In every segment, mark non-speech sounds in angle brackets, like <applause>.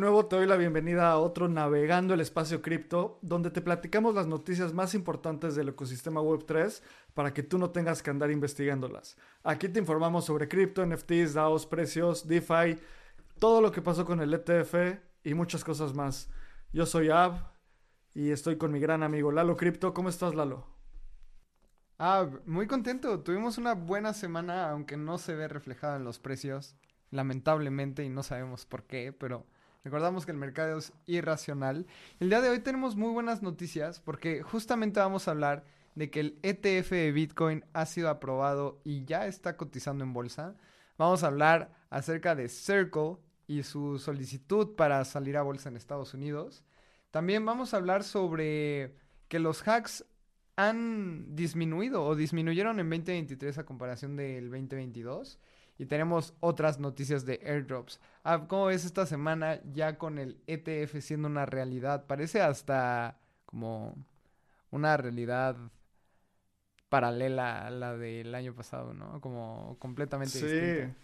Nuevo, te doy la bienvenida a otro Navegando el Espacio Cripto, donde te platicamos las noticias más importantes del ecosistema Web3 para que tú no tengas que andar investigándolas. Aquí te informamos sobre cripto, NFTs, DAOs, precios, DeFi, todo lo que pasó con el ETF y muchas cosas más. Yo soy Ab y estoy con mi gran amigo Lalo Cripto. ¿Cómo estás, Lalo? Ah, muy contento. Tuvimos una buena semana, aunque no se ve reflejado en los precios, lamentablemente, y no sabemos por qué, pero recordamos que el mercado es irracional. El día de hoy tenemos muy buenas noticias porque justamente vamos a hablar de que el ETF de Bitcoin ha sido aprobado y ya está cotizando en bolsa. Vamos a hablar acerca de Circle y su solicitud para salir a bolsa en Estados Unidos. También vamos a hablar sobre que los hacks han disminuido o disminuyeron en 2023 a comparación del 2022. Y tenemos otras noticias de airdrops. Ah, ¿Cómo ves esta semana ya con el ETF siendo una realidad? Parece hasta como una realidad paralela a la del año pasado, ¿no? Como completamente Sí. distinta.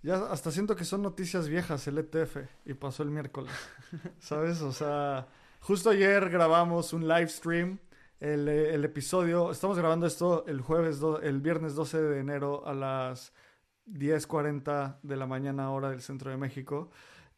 Ya hasta siento que son noticias viejas el ETF y pasó el miércoles. <laughs> ¿Sabes? O sea, justo ayer grabamos un live stream. El, eh, el episodio, estamos grabando esto el jueves, el viernes 12 de enero a las 10:40 de la mañana hora del centro de México.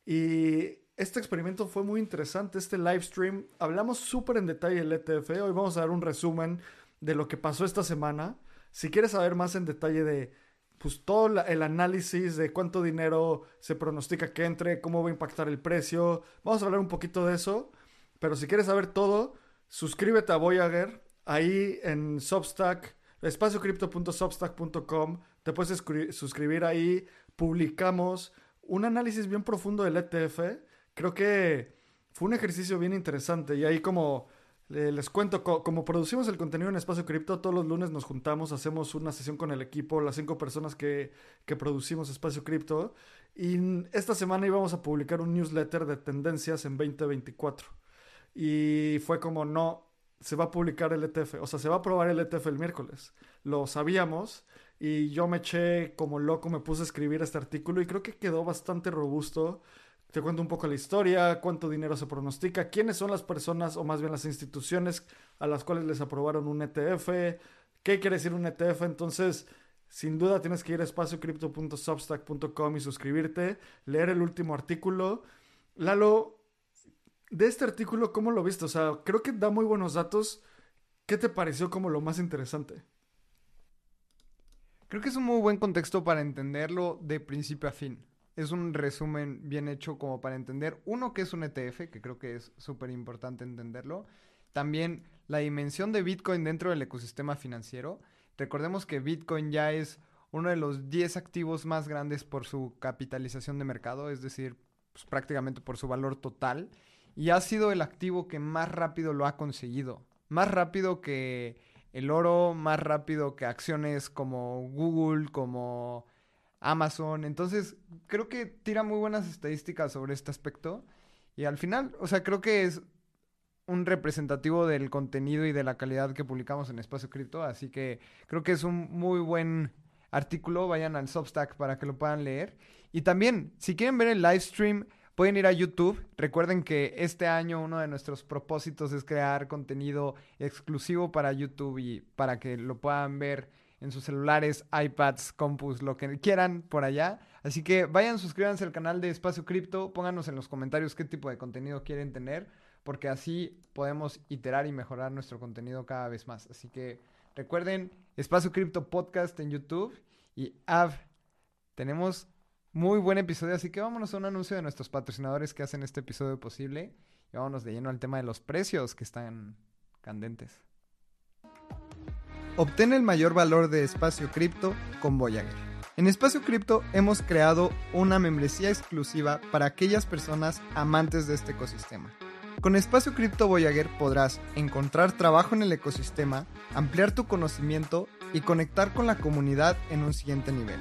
Y este experimento fue muy interesante, este live stream. Hablamos súper en detalle del ETF. Hoy vamos a dar un resumen de lo que pasó esta semana. Si quieres saber más en detalle de pues todo el análisis de cuánto dinero se pronostica que entre, cómo va a impactar el precio. Vamos a hablar un poquito de eso. Pero si quieres saber todo, suscríbete a Voyager. Ahí en Substack, espaciocrypto.substack.com. Te puedes suscribir ahí. Publicamos un análisis bien profundo del ETF. Creo que fue un ejercicio bien interesante. Y ahí como les cuento, co- como producimos el contenido en Espacio Cripto, todos los lunes nos juntamos, hacemos una sesión con el equipo, las cinco personas que, que producimos Espacio Cripto. Y esta semana íbamos a publicar un newsletter de tendencias en 2024. Y fue como, no, se va a publicar el ETF, o sea, se va a aprobar el ETF el miércoles. Lo sabíamos y yo me eché como loco, me puse a escribir este artículo y creo que quedó bastante robusto. Te cuento un poco la historia, cuánto dinero se pronostica, quiénes son las personas o más bien las instituciones a las cuales les aprobaron un ETF, qué quiere decir un ETF. Entonces, sin duda tienes que ir a espaciocrypto.substack.com y suscribirte, leer el último artículo. Lalo, de este artículo, ¿cómo lo viste? O sea, creo que da muy buenos datos. ¿Qué te pareció como lo más interesante? Creo que es un muy buen contexto para entenderlo de principio a fin. Es un resumen bien hecho como para entender, uno, que es un ETF, que creo que es súper importante entenderlo. También la dimensión de Bitcoin dentro del ecosistema financiero. Recordemos que Bitcoin ya es uno de los 10 activos más grandes por su capitalización de mercado, es decir, pues, prácticamente por su valor total. Y ha sido el activo que más rápido lo ha conseguido. Más rápido que el oro, más rápido que acciones como Google, como Amazon. Entonces, creo que tira muy buenas estadísticas sobre este aspecto. Y al final, o sea, creo que es un representativo del contenido y de la calidad que publicamos en Espacio Cripto. Así que creo que es un muy buen artículo. Vayan al Substack para que lo puedan leer. Y también, si quieren ver el live stream, pueden ir a YouTube. Recuerden que este año uno de nuestros propósitos es crear contenido exclusivo para YouTube y para que lo puedan ver en sus celulares, iPads, compus, lo que quieran por allá. Así que vayan, suscríbanse al canal de Espacio Cripto, pónganos en los comentarios qué tipo de contenido quieren tener, porque así podemos iterar y mejorar nuestro contenido cada vez más. Así que recuerden, Espacio Cripto Podcast en YouTube y Av, tenemos muy buen episodio, así que vámonos a un anuncio de nuestros patrocinadores que hacen este episodio posible y vámonos de lleno al tema de los precios que están candentes. Obtén el mayor valor de espacio cripto con Voyager. En Espacio Cripto hemos creado una membresía exclusiva para aquellas personas amantes de este ecosistema. Con Espacio Cripto Voyager podrás encontrar trabajo en el ecosistema, ampliar tu conocimiento y conectar con la comunidad en un siguiente nivel.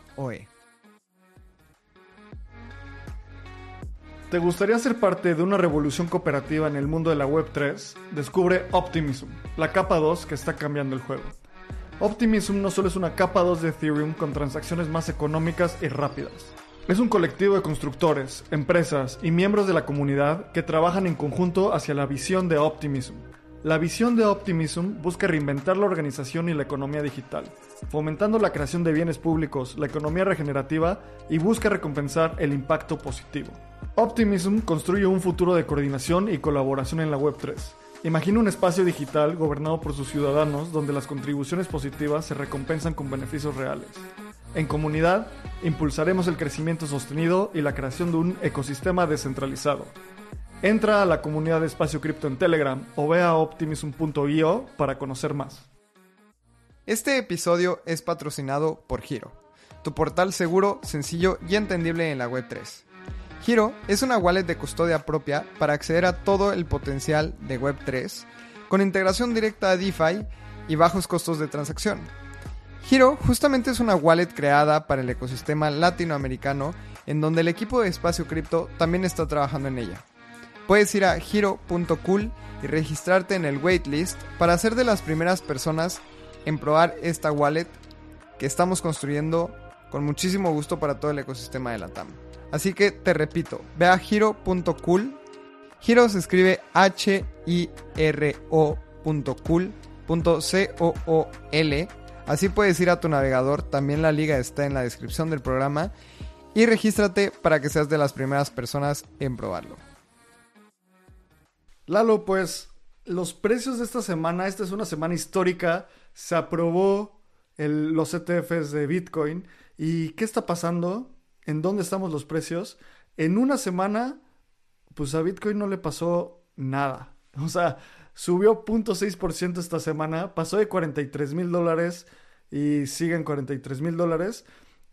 OE. ¿Te gustaría ser parte de una revolución cooperativa en el mundo de la Web3? Descubre Optimism, la capa 2 que está cambiando el juego. Optimism no solo es una capa 2 de Ethereum con transacciones más económicas y rápidas. Es un colectivo de constructores, empresas y miembros de la comunidad que trabajan en conjunto hacia la visión de Optimism. La visión de Optimism busca reinventar la organización y la economía digital, fomentando la creación de bienes públicos, la economía regenerativa y busca recompensar el impacto positivo. Optimism construye un futuro de coordinación y colaboración en la Web3. Imagina un espacio digital gobernado por sus ciudadanos donde las contribuciones positivas se recompensan con beneficios reales. En comunidad, impulsaremos el crecimiento sostenido y la creación de un ecosistema descentralizado. Entra a la comunidad de Espacio Cripto en Telegram o ve a optimism.io para conocer más. Este episodio es patrocinado por Giro, tu portal seguro, sencillo y entendible en la Web3. Giro es una wallet de custodia propia para acceder a todo el potencial de Web3 con integración directa a DeFi y bajos costos de transacción. Giro justamente es una wallet creada para el ecosistema latinoamericano en donde el equipo de Espacio Cripto también está trabajando en ella. Puedes ir a giro.cool y registrarte en el waitlist para ser de las primeras personas en probar esta wallet que estamos construyendo con muchísimo gusto para todo el ecosistema de la TAM. Así que te repito, ve a giro.cool. Giro se escribe H-I-R-O.cool.c-O-O-L. Así puedes ir a tu navegador, también la liga está en la descripción del programa. Y regístrate para que seas de las primeras personas en probarlo. Lalo, pues los precios de esta semana, esta es una semana histórica, se aprobó los ETFs de Bitcoin. ¿Y qué está pasando? ¿En dónde estamos los precios? En una semana, pues a Bitcoin no le pasó nada. <laughs> O sea, subió 0.6% esta semana, pasó de 43 mil dólares y sigue en 43 mil dólares.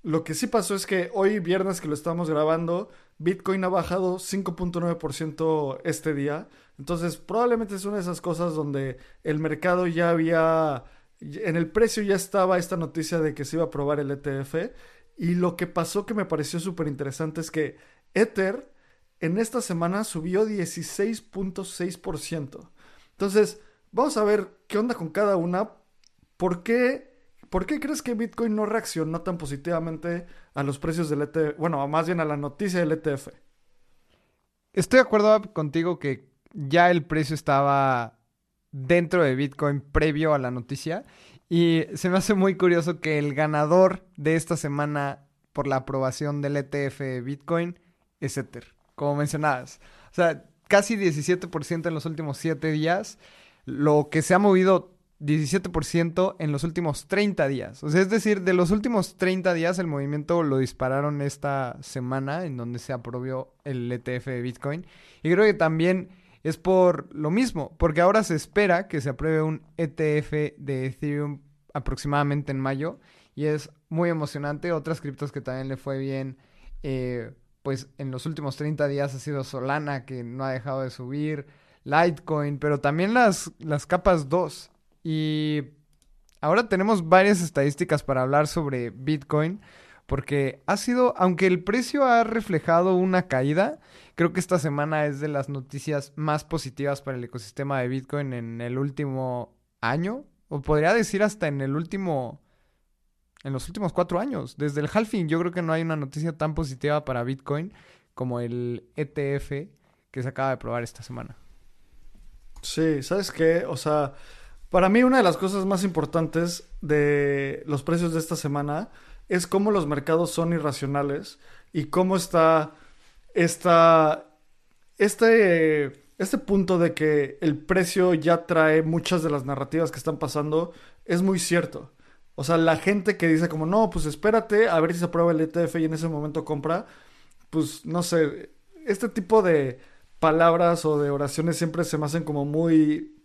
Lo que sí pasó es que hoy, viernes que lo estamos grabando, Bitcoin ha bajado 5.9% este día. Entonces, probablemente es una de esas cosas donde el mercado ya había, en el precio ya estaba esta noticia de que se iba a aprobar el ETF. Y lo que pasó que me pareció súper interesante es que Ether en esta semana subió 16.6%. Entonces, vamos a ver qué onda con cada una. ¿Por qué, ¿Por qué crees que Bitcoin no reaccionó tan positivamente a los precios del ETF? Bueno, más bien a la noticia del ETF. Estoy de acuerdo contigo que ya el precio estaba dentro de Bitcoin previo a la noticia. Y se me hace muy curioso que el ganador de esta semana por la aprobación del ETF de Bitcoin es Ether, como mencionabas. O sea, casi 17% en los últimos 7 días, lo que se ha movido 17% en los últimos 30 días. O sea, es decir, de los últimos 30 días el movimiento lo dispararon esta semana en donde se aprobó el ETF de Bitcoin. Y creo que también es por lo mismo, porque ahora se espera que se apruebe un ETF de Ethereum aproximadamente en mayo y es muy emocionante. Otras criptos que también le fue bien, eh, pues en los últimos 30 días ha sido Solana, que no ha dejado de subir, Litecoin, pero también las, las capas 2. Y ahora tenemos varias estadísticas para hablar sobre Bitcoin, porque ha sido, aunque el precio ha reflejado una caída, creo que esta semana es de las noticias más positivas para el ecosistema de Bitcoin en el último año, o podría decir hasta en el último, en los últimos cuatro años. Desde el halving yo creo que no hay una noticia tan positiva para Bitcoin como el ETF que se acaba de probar esta semana. Sí, ¿sabes qué? O sea, Para mí una de las cosas más importantes de los precios de esta semana es cómo los mercados son irracionales y cómo está esta, este, este punto de que el precio ya trae muchas de las narrativas que están pasando es muy cierto. O sea, la gente que dice como, no, pues espérate a ver si se aprueba el ETF y en ese momento compra, pues no sé, este tipo de palabras o de oraciones siempre se me hacen como muy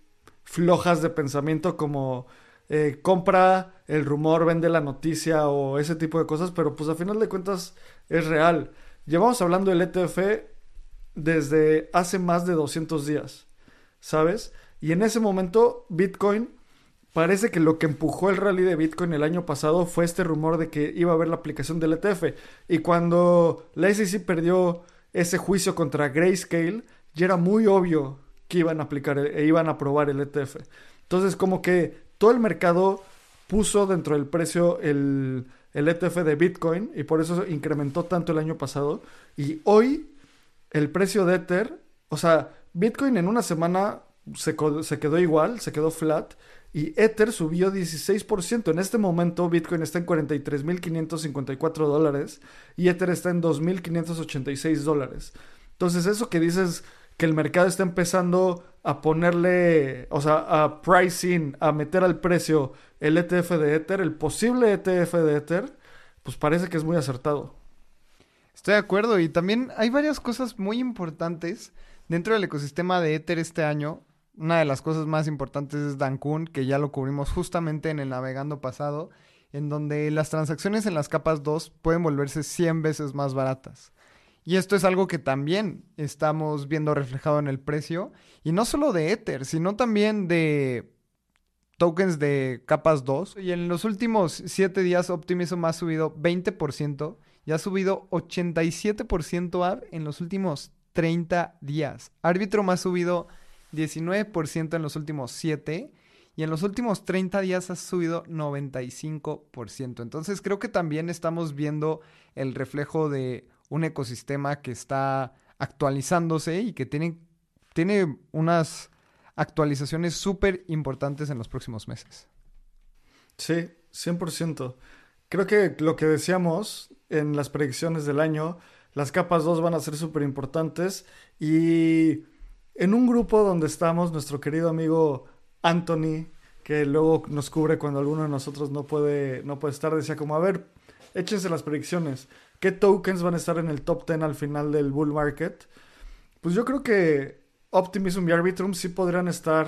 flojas de pensamiento como eh, compra el rumor, vende la noticia o ese tipo de cosas, pero pues a final de cuentas es real. Llevamos hablando del ETF desde hace más de 200 días, ¿sabes? Y en ese momento Bitcoin parece que lo que empujó el rally de Bitcoin el año pasado fue este rumor de que iba a haber la aplicación del ETF. Y cuando la SEC perdió ese juicio contra Grayscale, ya era muy obvio que iban a aplicar e iban a aprobar el ETF. Entonces, como que todo el mercado puso dentro del precio el, el ETF de Bitcoin y por eso incrementó tanto el año pasado. Y hoy el precio de Ether, o sea, Bitcoin en una semana se, se quedó igual, se quedó flat. Y Ether subió 16%. En este momento Bitcoin está en 43.554 dólares y Ether está en 2.586 dólares. Entonces eso que dices que el mercado está empezando a ponerle, o sea, a pricing, a meter al precio el ETF de Ether, el posible ETF de Ether, pues parece que es muy acertado. Estoy de acuerdo y también hay varias cosas muy importantes dentro del ecosistema de Ether este año. Una de las cosas más importantes es Dankun, que ya lo cubrimos justamente en el navegando pasado, en donde las transacciones en las capas 2 pueden volverse 100 veces más baratas. Y esto es algo que también estamos viendo reflejado en el precio. Y no solo de Ether, sino también de tokens de capas 2. Y en los últimos 7 días Optimism ha subido 20% y ha subido 87% en los últimos 30 días. Arbitrum ha subido 19% en los últimos 7 y en los últimos 30 días ha subido 95%. Entonces creo que también estamos viendo el reflejo de un ecosistema que está actualizándose y que tiene, tiene unas actualizaciones súper importantes en los próximos meses. Sí, 100%. Creo que lo que decíamos en las predicciones del año, las capas 2 van a ser súper importantes y en un grupo donde estamos, nuestro querido amigo Anthony, que luego nos cubre cuando alguno de nosotros no puede, no puede estar, decía como, a ver, échense las predicciones. ¿Qué tokens van a estar en el top 10 al final del bull market? Pues yo creo que Optimism y Arbitrum sí podrían estar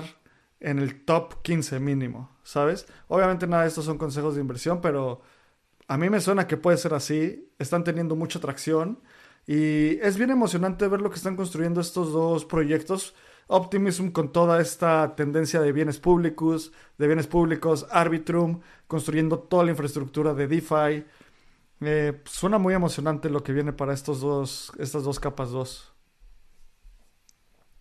en el top 15 mínimo, ¿sabes? Obviamente nada de estos son consejos de inversión, pero a mí me suena que puede ser así. Están teniendo mucha tracción y es bien emocionante ver lo que están construyendo estos dos proyectos. Optimism con toda esta tendencia de bienes públicos, de bienes públicos, Arbitrum construyendo toda la infraestructura de DeFi, eh, suena muy emocionante lo que viene para estos dos, estas dos capas 2.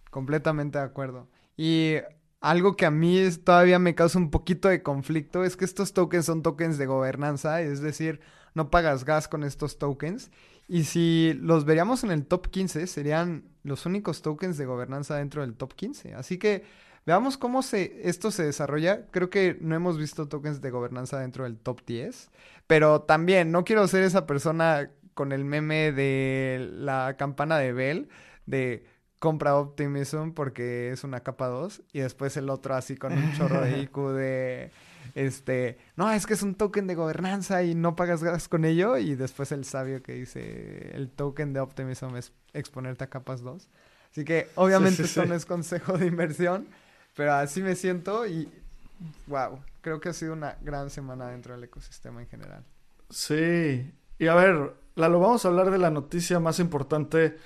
Completamente de acuerdo. Y algo que a mí todavía me causa un poquito de conflicto es que estos tokens son tokens de gobernanza, es decir, no pagas gas con estos tokens. Y si los veríamos en el top 15, serían los únicos tokens de gobernanza dentro del top 15. Así que veamos cómo se, esto se desarrolla. Creo que no hemos visto tokens de gobernanza dentro del top 10. Pero también no quiero ser esa persona con el meme de la campana de Bell, de compra Optimism porque es una capa 2 y después el otro así con un chorro de IQ <laughs> de este, no, es que es un token de gobernanza y no pagas gas con ello y después el sabio que dice el token de Optimism es exponerte a capas 2. Así que obviamente esto no es consejo de inversión, pero así me siento y wow, creo que ha sido una gran semana dentro del ecosistema en general. Sí, y a ver, Lalo, vamos a hablar de la noticia más importante.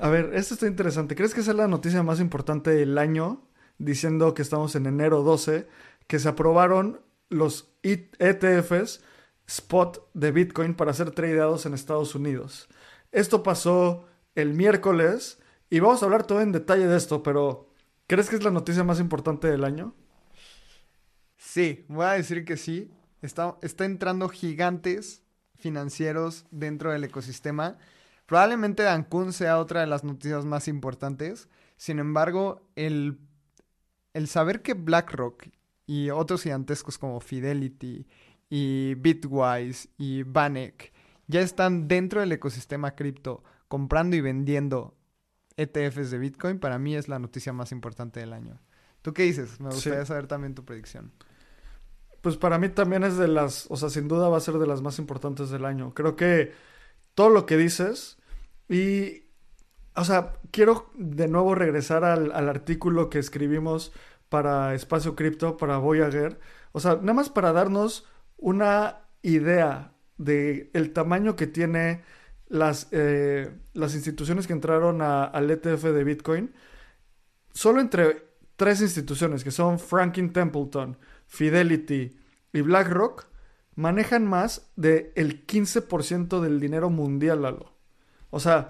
A ver, esto está interesante. ¿Crees que esa es la noticia más importante del año? Diciendo que estamos en enero 12, que se aprobaron los ETFs spot de Bitcoin para ser tradeados en Estados Unidos. Esto pasó el miércoles y vamos a hablar todo en detalle de esto, pero ¿crees que es la noticia más importante del año? Sí, voy a decir que sí. Está, entrando gigantes financieros dentro del ecosistema. Probablemente Dankun sea otra de las noticias más importantes. Sin embargo, el, el saber que BlackRock y otros gigantescos como Fidelity y Bitwise y Banek ya están dentro del ecosistema cripto comprando y vendiendo ETFs de Bitcoin, para mí es la noticia más importante del año. ¿Tú qué dices? Me gustaría Sí. saber también tu predicción. Pues para mí también es de las, o sea, sin duda va a ser de las más importantes del año. Creo que todo lo que dices y, o sea, quiero de nuevo regresar al, al artículo que escribimos para Espacio Cripto, para Voyager. O sea, nada más para darnos una idea de el tamaño que tiene las, eh, las instituciones que entraron a- al ETF de Bitcoin. Solo entre tres instituciones, que son Franklin Templeton, Fidelity y BlackRock, manejan más del 15% del dinero mundial. O sea,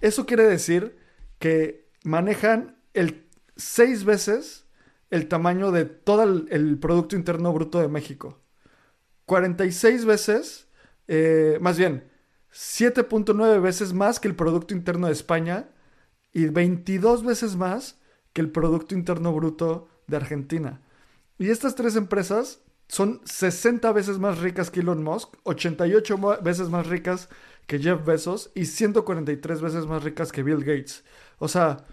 eso quiere decir que manejan el seis veces el tamaño de todo el, el Producto Interno Bruto de México. 46 veces, eh, más bien, 7.9 veces más que el Producto Interno de España y 22 veces más que el Producto Interno Bruto de Argentina. Y estas tres empresas son 60 veces más ricas que Elon Musk, 88 mo- veces más ricas que Jeff Bezos y 143 veces más ricas que Bill Gates. O sea,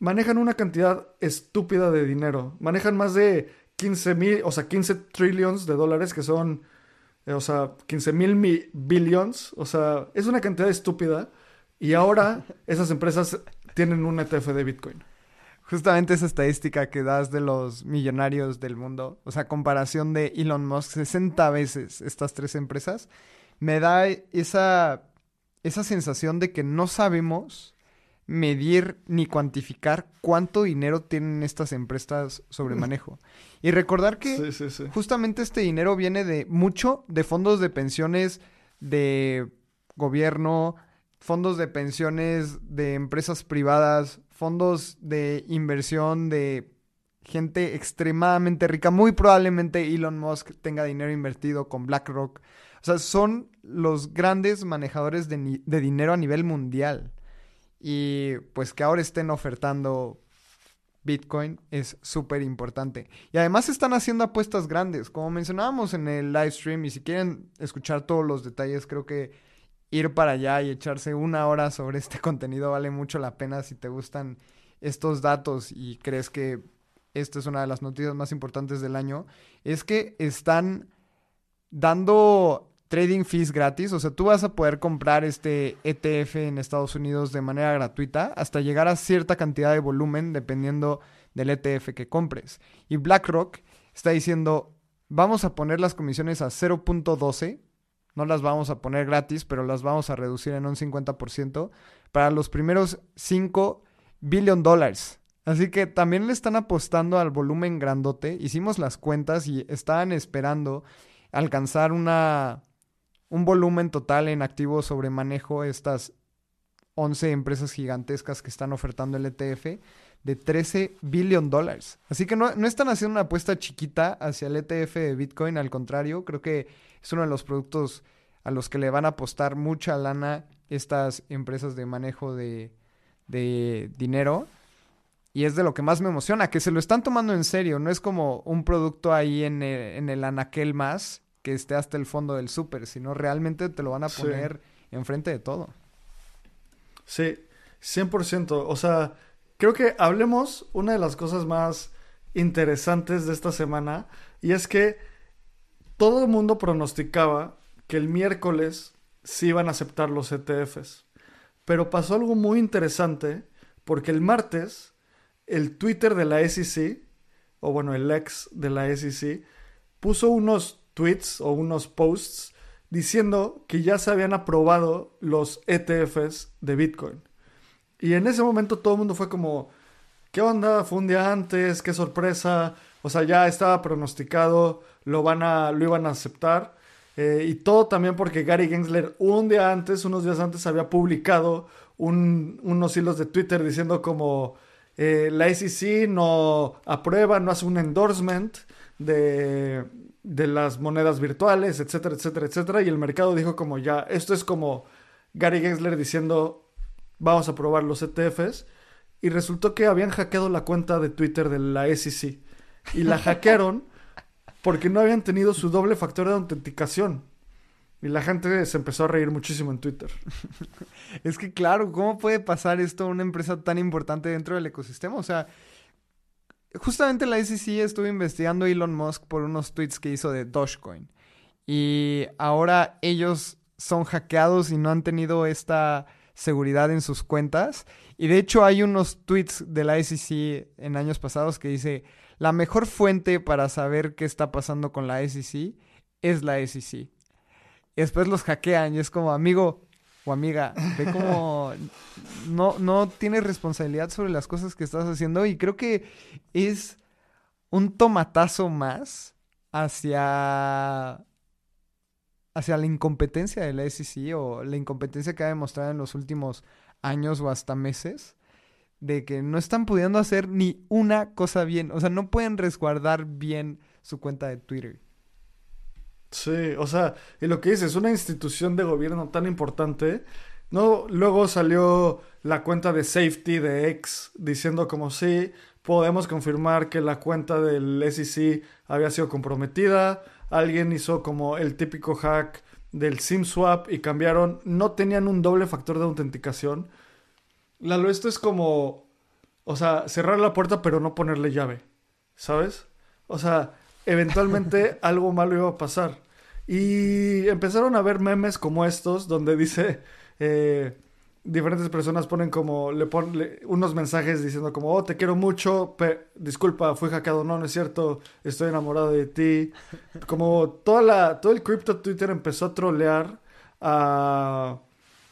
manejan una cantidad estúpida de dinero. Manejan más de 15 mil, o sea, 15 trillions de dólares que son, o sea, 15 mil mi- billions. O sea, es una cantidad estúpida. Y ahora <laughs> esas empresas tienen un ETF de Bitcoin. Justamente esa estadística que das de los millonarios del mundo, o sea, comparación de Elon Musk, 60 veces estas tres empresas, me da esa, esa sensación de que no sabemos medir ni cuantificar cuánto dinero tienen estas empresas sobre manejo. Y recordar que Sí, sí, sí. justamente este dinero viene de mucho de fondos de pensiones de gobierno, fondos de pensiones de empresas privadas, fondos de inversión de gente extremadamente rica. Muy probablemente Elon Musk tenga dinero invertido con BlackRock. O sea, son los grandes manejadores de dinero a nivel mundial. Y pues que ahora estén ofertando Bitcoin es súper importante. Y además están haciendo apuestas grandes, como mencionábamos en el live stream. Y si quieren escuchar todos los detalles, creo que ir para allá y echarse una hora sobre este <laughs> contenido vale mucho la pena si te gustan estos datos y crees que esta es una de las noticias más importantes del año. Es que están dando trading fees gratis. O sea, tú vas a poder comprar este ETF en Estados Unidos de manera gratuita hasta llegar a cierta cantidad de volumen dependiendo del ETF que compres. Y BlackRock está diciendo, vamos a poner las comisiones a 0.12. No las vamos a poner gratis, pero las vamos a reducir en un 50% para los primeros 5 billion dólares. Así que también le están apostando al volumen grandote. Hicimos las cuentas y estaban esperando alcanzar una, un volumen total en activos sobre manejo estas 11 empresas gigantescas que están ofertando el ETF de 13 billion dólares. Así que no, no están haciendo una apuesta chiquita hacia el ETF de Bitcoin, al contrario, creo que es uno de los productos a los que le van a apostar mucha lana estas empresas de manejo de, de dinero. Y es de lo que más me emociona, que se lo están tomando en serio. No es como un producto ahí en el, en el más que esté hasta el fondo del súper, sino realmente te lo van a Sí. poner enfrente de todo. Sí, 100%. O sea, creo que hablemos una de las cosas más interesantes de esta semana y es que todo el mundo pronosticaba que el miércoles sí iban a aceptar los ETFs. Pero pasó algo muy interesante porque el martes el Twitter de la SEC, o bueno, el ex de la SEC, puso unos tweets o unos posts diciendo que ya se habían aprobado los ETFs de Bitcoin. Y en ese momento todo el mundo fue como, ¿qué onda? Fue un día antes, qué sorpresa. O sea, ya estaba pronosticado, lo, van a, lo iban a aceptar. Eh, y todo también porque Gary Gensler un día antes, unos días antes, había publicado un- unos hilos de Twitter diciendo como eh, la SEC no aprueba, no hace un endorsement de, de las monedas virtuales, etcétera, etcétera, etcétera. Y el mercado dijo como ya, esto es como Gary Gensler diciendo, vamos a probar los ETFs. y resultó que habían hackeado la cuenta de Twitter de la SEC. Y la hackearon <laughs> porque no habían tenido su doble factor de autenticación. Y la gente se empezó a reír muchísimo en Twitter. <laughs> Es que claro, ¿cómo puede pasar esto a una empresa tan importante dentro del ecosistema? O sea, justamente la SEC estuvo investigando a Elon Musk por unos tweets que hizo de Dogecoin. Y ahora ellos son hackeados y no han tenido esta seguridad en sus cuentas. Y de hecho hay unos tweets de la SEC en años pasados que dice, la mejor fuente para saber qué está pasando con la SEC es la SEC. Y después los hackean y es como, amigo o amiga, ve <laughs> como no, no tienes responsabilidad sobre las cosas que estás haciendo y creo que es un tomatazo más hacia hacia la incompetencia de la SEC o la incompetencia que ha demostrado en los últimos años o hasta meses de que no están pudiendo hacer ni una cosa bien, o sea, no pueden resguardar bien su cuenta de Twitter. Sí, o sea, y lo que dices, una institución de gobierno tan importante, ¿no? Luego salió la cuenta de safety de X diciendo como sí, podemos confirmar que la cuenta del SEC había sido comprometida, alguien hizo como el típico hack del SIM swap y cambiaron, no tenían un doble factor de autenticación. Lalo, esto es como, o sea, cerrar la puerta pero no ponerle llave, ¿sabes? O sea, eventualmente <laughs> algo malo iba a pasar. Y empezaron a ver memes como estos, donde dice, eh, diferentes personas ponen como, le ponen unos mensajes diciendo como, oh, te quiero mucho, disculpa, fui hackeado, no, no es cierto, estoy enamorado de ti. Como toda la, todo el crypto Twitter empezó a trolear a,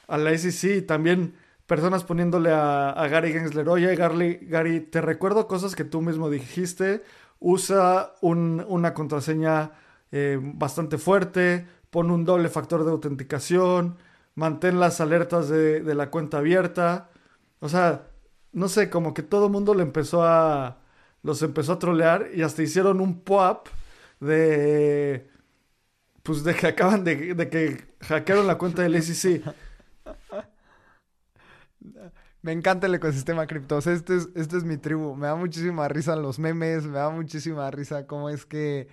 a la SEC y también personas poniéndole a, Gary Gensler, oye Gary, Gary, te recuerdo cosas que tú mismo dijiste, usa una contraseña eh, bastante fuerte, pon un doble factor de autenticación, mantén las alertas de, la cuenta abierta. O sea, no sé, como que todo el mundo le empezó a. los empezó a trolear y hasta hicieron un pop de. Pues de que acaban de, de que hackearon la cuenta del SEC. Me encanta el ecosistema cripto. este es, este es mi tribu. Me da muchísima risa los memes, me da muchísima risa cómo es que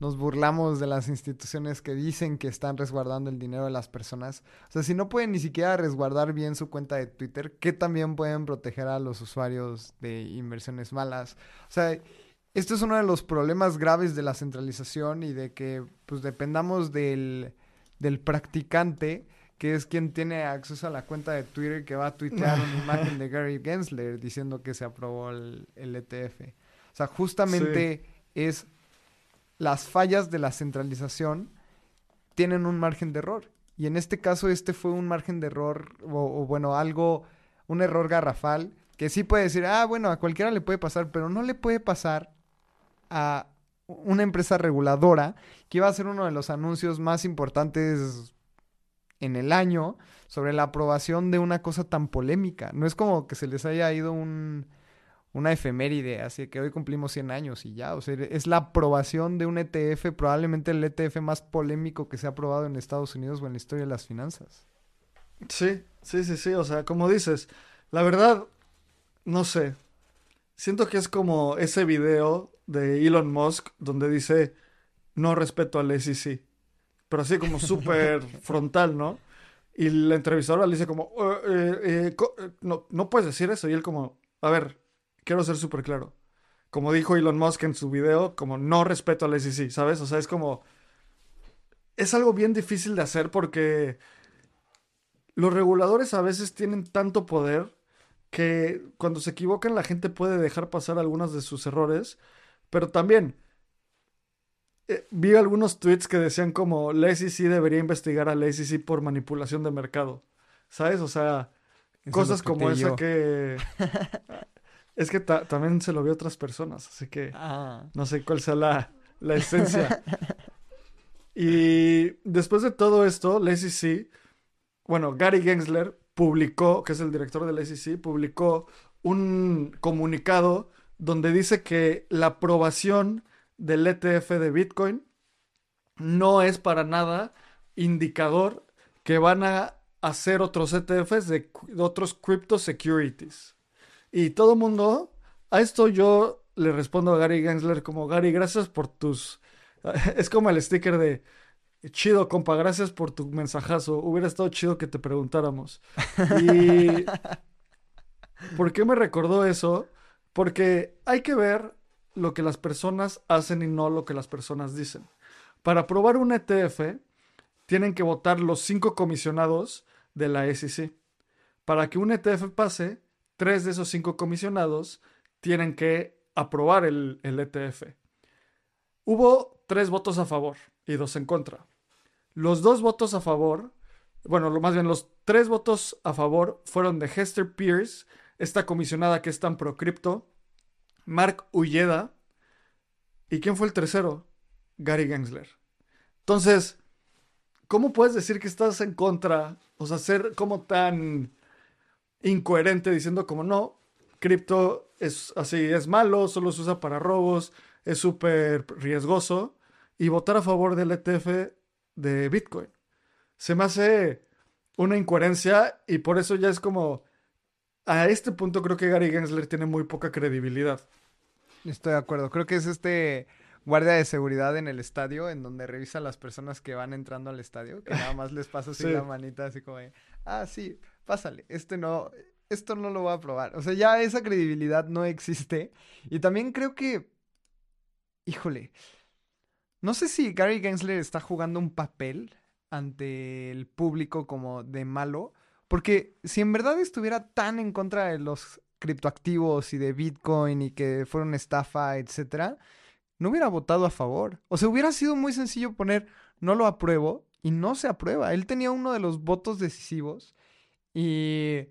nos burlamos de las instituciones que dicen que están resguardando el dinero de las personas. O sea, si no pueden ni siquiera resguardar bien su cuenta de Twitter, ¿qué también pueden proteger a los usuarios de inversiones malas? O sea, esto es uno de los problemas graves de la centralización y de que pues dependamos del, del practicante que es quien tiene acceso a la cuenta de Twitter que va a tuitear una <laughs> imagen de Gary Gensler diciendo que se aprobó el, ETF. O sea, justamente es las fallas de la centralización tienen un margen de error. Y en este caso, este fue un margen de error, o, bueno, algo, un error garrafal, que sí puede decir, ah, bueno, a cualquiera le puede pasar, pero no le puede pasar a una empresa reguladora que iba a ser uno de los anuncios más importantes en el año sobre la aprobación de una cosa tan polémica. No es como que se les haya ido un, una efeméride, así que hoy cumplimos 100 años y ya, o sea, es la aprobación de un ETF, probablemente el ETF más polémico que se ha aprobado en Estados Unidos o en la historia de las finanzas. Sí, sí, sí, sí, o sea, como dices, la verdad, no sé, siento que es como ese video de Elon Musk donde dice, no respeto al SEC, pero así como súper frontal, ¿no? Y la entrevistadora le dice como, eh, eh, eh, no, no puedes decir eso, y él como, a ver, quiero ser súper claro. Como dijo Elon Musk en su video, como no respeto al SEC, ¿sabes? O sea, es como... Es algo bien difícil de hacer porque los reguladores a veces tienen tanto poder que cuando se equivocan la gente puede dejar pasar algunos de sus errores, pero también eh, vi algunos tweets que decían como la SEC debería investigar a la SEC por manipulación de mercado, ¿sabes? O sea, cosas como esa que <laughs> Es que también se lo vio a otras personas, así que ah. no sé cuál sea la, la esencia. <laughs> y después de todo esto, la SEC, bueno, Gary Gensler publicó, que es el director de la SEC, publicó un comunicado donde dice que la aprobación del ETF de Bitcoin no es para nada indicador que van a hacer otros ETFs de otros crypto securities. Y todo el mundo, a esto yo le respondo a Gary Gensler como, Gary, gracias por tus... <laughs> Es como el sticker de, chido, compa, gracias por tu mensajazo. Hubiera estado chido que te preguntáramos. Y... <laughs> ¿Por qué me recordó eso? Porque hay que ver lo que las personas hacen y no lo que las personas dicen. Para aprobar un ETF, tienen que votar los cinco comisionados de la SEC. Para que un ETF pase, tres de esos cinco comisionados tienen que aprobar el, el ETF. Hubo tres votos a favor y dos en contra. Los dos votos a favor, bueno, lo más bien los tres votos a favor fueron de Hester Pierce, esta comisionada que es tan pro cripto, Mark Ulleda, ¿y quién fue el tercero? Gary Gensler. Entonces, ¿cómo puedes decir que estás en contra? O sea, ser como tan incoherente diciendo como no, cripto es así, es malo, solo se usa para robos, es súper riesgoso, y votar a favor del ETF de Bitcoin. Se me hace una incoherencia y por eso ya es como, a este punto creo que Gary Gensler tiene muy poca credibilidad. Estoy de acuerdo, creo que es este guardia de seguridad en el estadio, en donde revisa a las personas que van entrando al estadio, que nada más les pasa <laughs> así Sí. la manita, así como, de, ah, sí, pásale, este no, esto no lo va a probar. O sea, ya esa credibilidad no existe. Y también creo que, híjole, no sé si Gary Gensler está jugando un papel ante el público como de malo, porque si en verdad estuviera tan en contra de los criptoactivos y de Bitcoin y que fuera una estafa, etcétera, no hubiera votado a favor. O sea, hubiera sido muy sencillo poner no lo apruebo y no se aprueba. Él tenía uno de los votos decisivos y,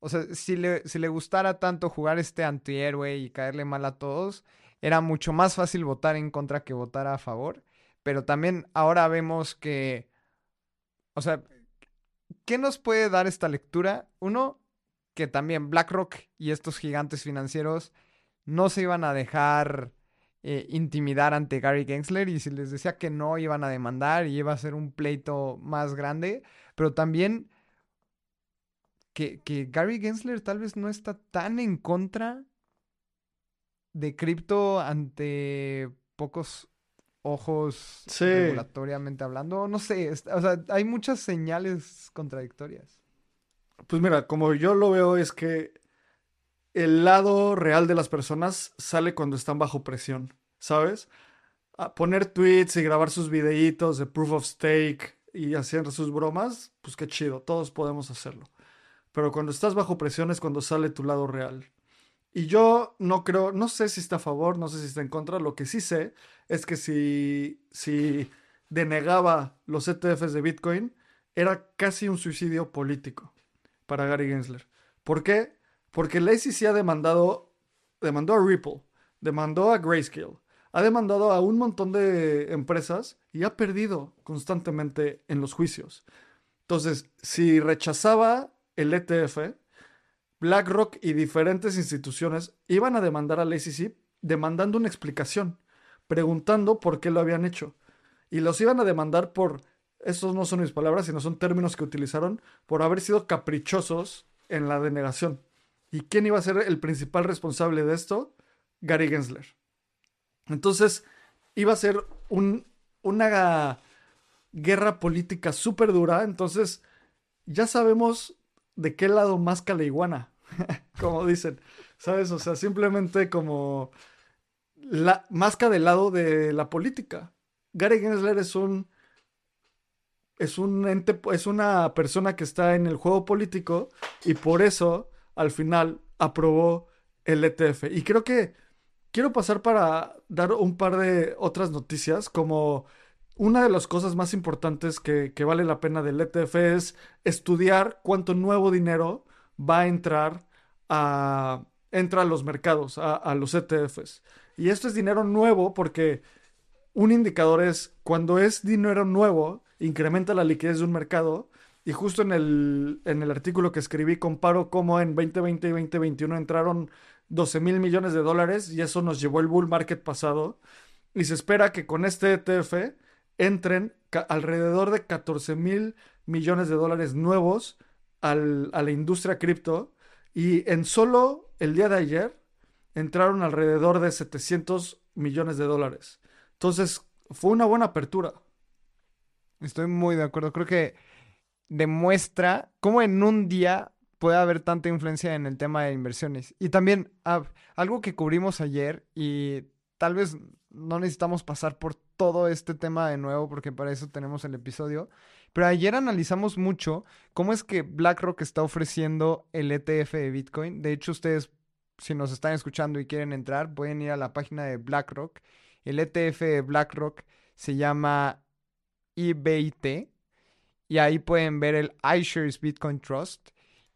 o sea, si le, si le gustara tanto jugar este antihéroe y caerle mal a todos, era mucho más fácil votar en contra que votar a favor. Pero también ahora vemos que, o sea, ¿qué nos puede dar esta lectura? Uno, que también BlackRock y estos gigantes financieros no se iban a dejar eh, intimidar ante Gary Gensler y si les decía que no iban a demandar y iba a ser un pleito más grande, pero también que, que Gary Gensler tal vez no está tan en contra de cripto ante pocos ojos Sí. regulatoriamente hablando, no sé, o sea, hay muchas señales contradictorias. Pues mira, como yo lo veo es que el lado real de las personas sale cuando están bajo presión, ¿sabes? A poner tweets y grabar sus videitos de proof of stake y hacer sus bromas, pues qué chido, todos podemos hacerlo. Pero cuando estás bajo presión es cuando sale tu lado real. Y yo no creo, no sé si está a favor, no sé si está en contra. Lo que sí sé es que si, si denegaba los ETFs de Bitcoin, era casi un suicidio político para Gary Gensler. ¿Por qué? Porque la SEC ha demandado, demandó a Ripple, demandó a Grayscale, ha demandado a un montón de empresas y ha perdido constantemente en los juicios. Entonces, si rechazaba el ETF, BlackRock y diferentes instituciones iban a demandar a la SEC demandando una explicación, preguntando por qué lo habían hecho. Y los iban a demandar por, estos no son mis palabras, sino son términos que utilizaron, por haber sido caprichosos en la denegación. ¿Y quién iba a ser el principal responsable de esto? Gary Gensler. Entonces, iba a ser un, una guerra política súper dura. Entonces, ya sabemos de qué lado más iguana, <laughs> como dicen. ¿Sabes? O sea, simplemente como la del lado de la política. Gary Gensler es un es un ente, es una persona que está en el juego político y por eso al final aprobó el ETF. Y creo que quiero pasar para dar un par de otras noticias, como una de las cosas más importantes que, que vale la pena del ETF es estudiar cuánto nuevo dinero va a entrar a, entra a los mercados, a, a los ETFs. Y esto es dinero nuevo porque un indicador es cuando es dinero nuevo, incrementa la liquidez de un mercado. Y justo en el, en el artículo que escribí comparo cómo en 2020 y 2021 entraron 12 mil millones de dólares y eso nos llevó el bull market pasado. Y se espera que con este ETF entren alrededor de 14 mil millones de dólares nuevos al, a la industria cripto. Y en solo el día de ayer entraron alrededor de 700 millones de dólares. Entonces, fue una buena apertura. Estoy muy de acuerdo. Creo que demuestra cómo en un día puede haber tanta influencia en el tema de inversiones. Y también ah, algo que cubrimos ayer y tal vez no necesitamos pasar por todo este tema de nuevo porque para eso tenemos el episodio. Pero ayer analizamos mucho cómo es que BlackRock está ofreciendo el ETF de Bitcoin. De hecho, ustedes, si nos están escuchando y quieren entrar, pueden ir a la página de BlackRock. El ETF de BlackRock se llama Y ahí pueden ver el iShares Bitcoin Trust.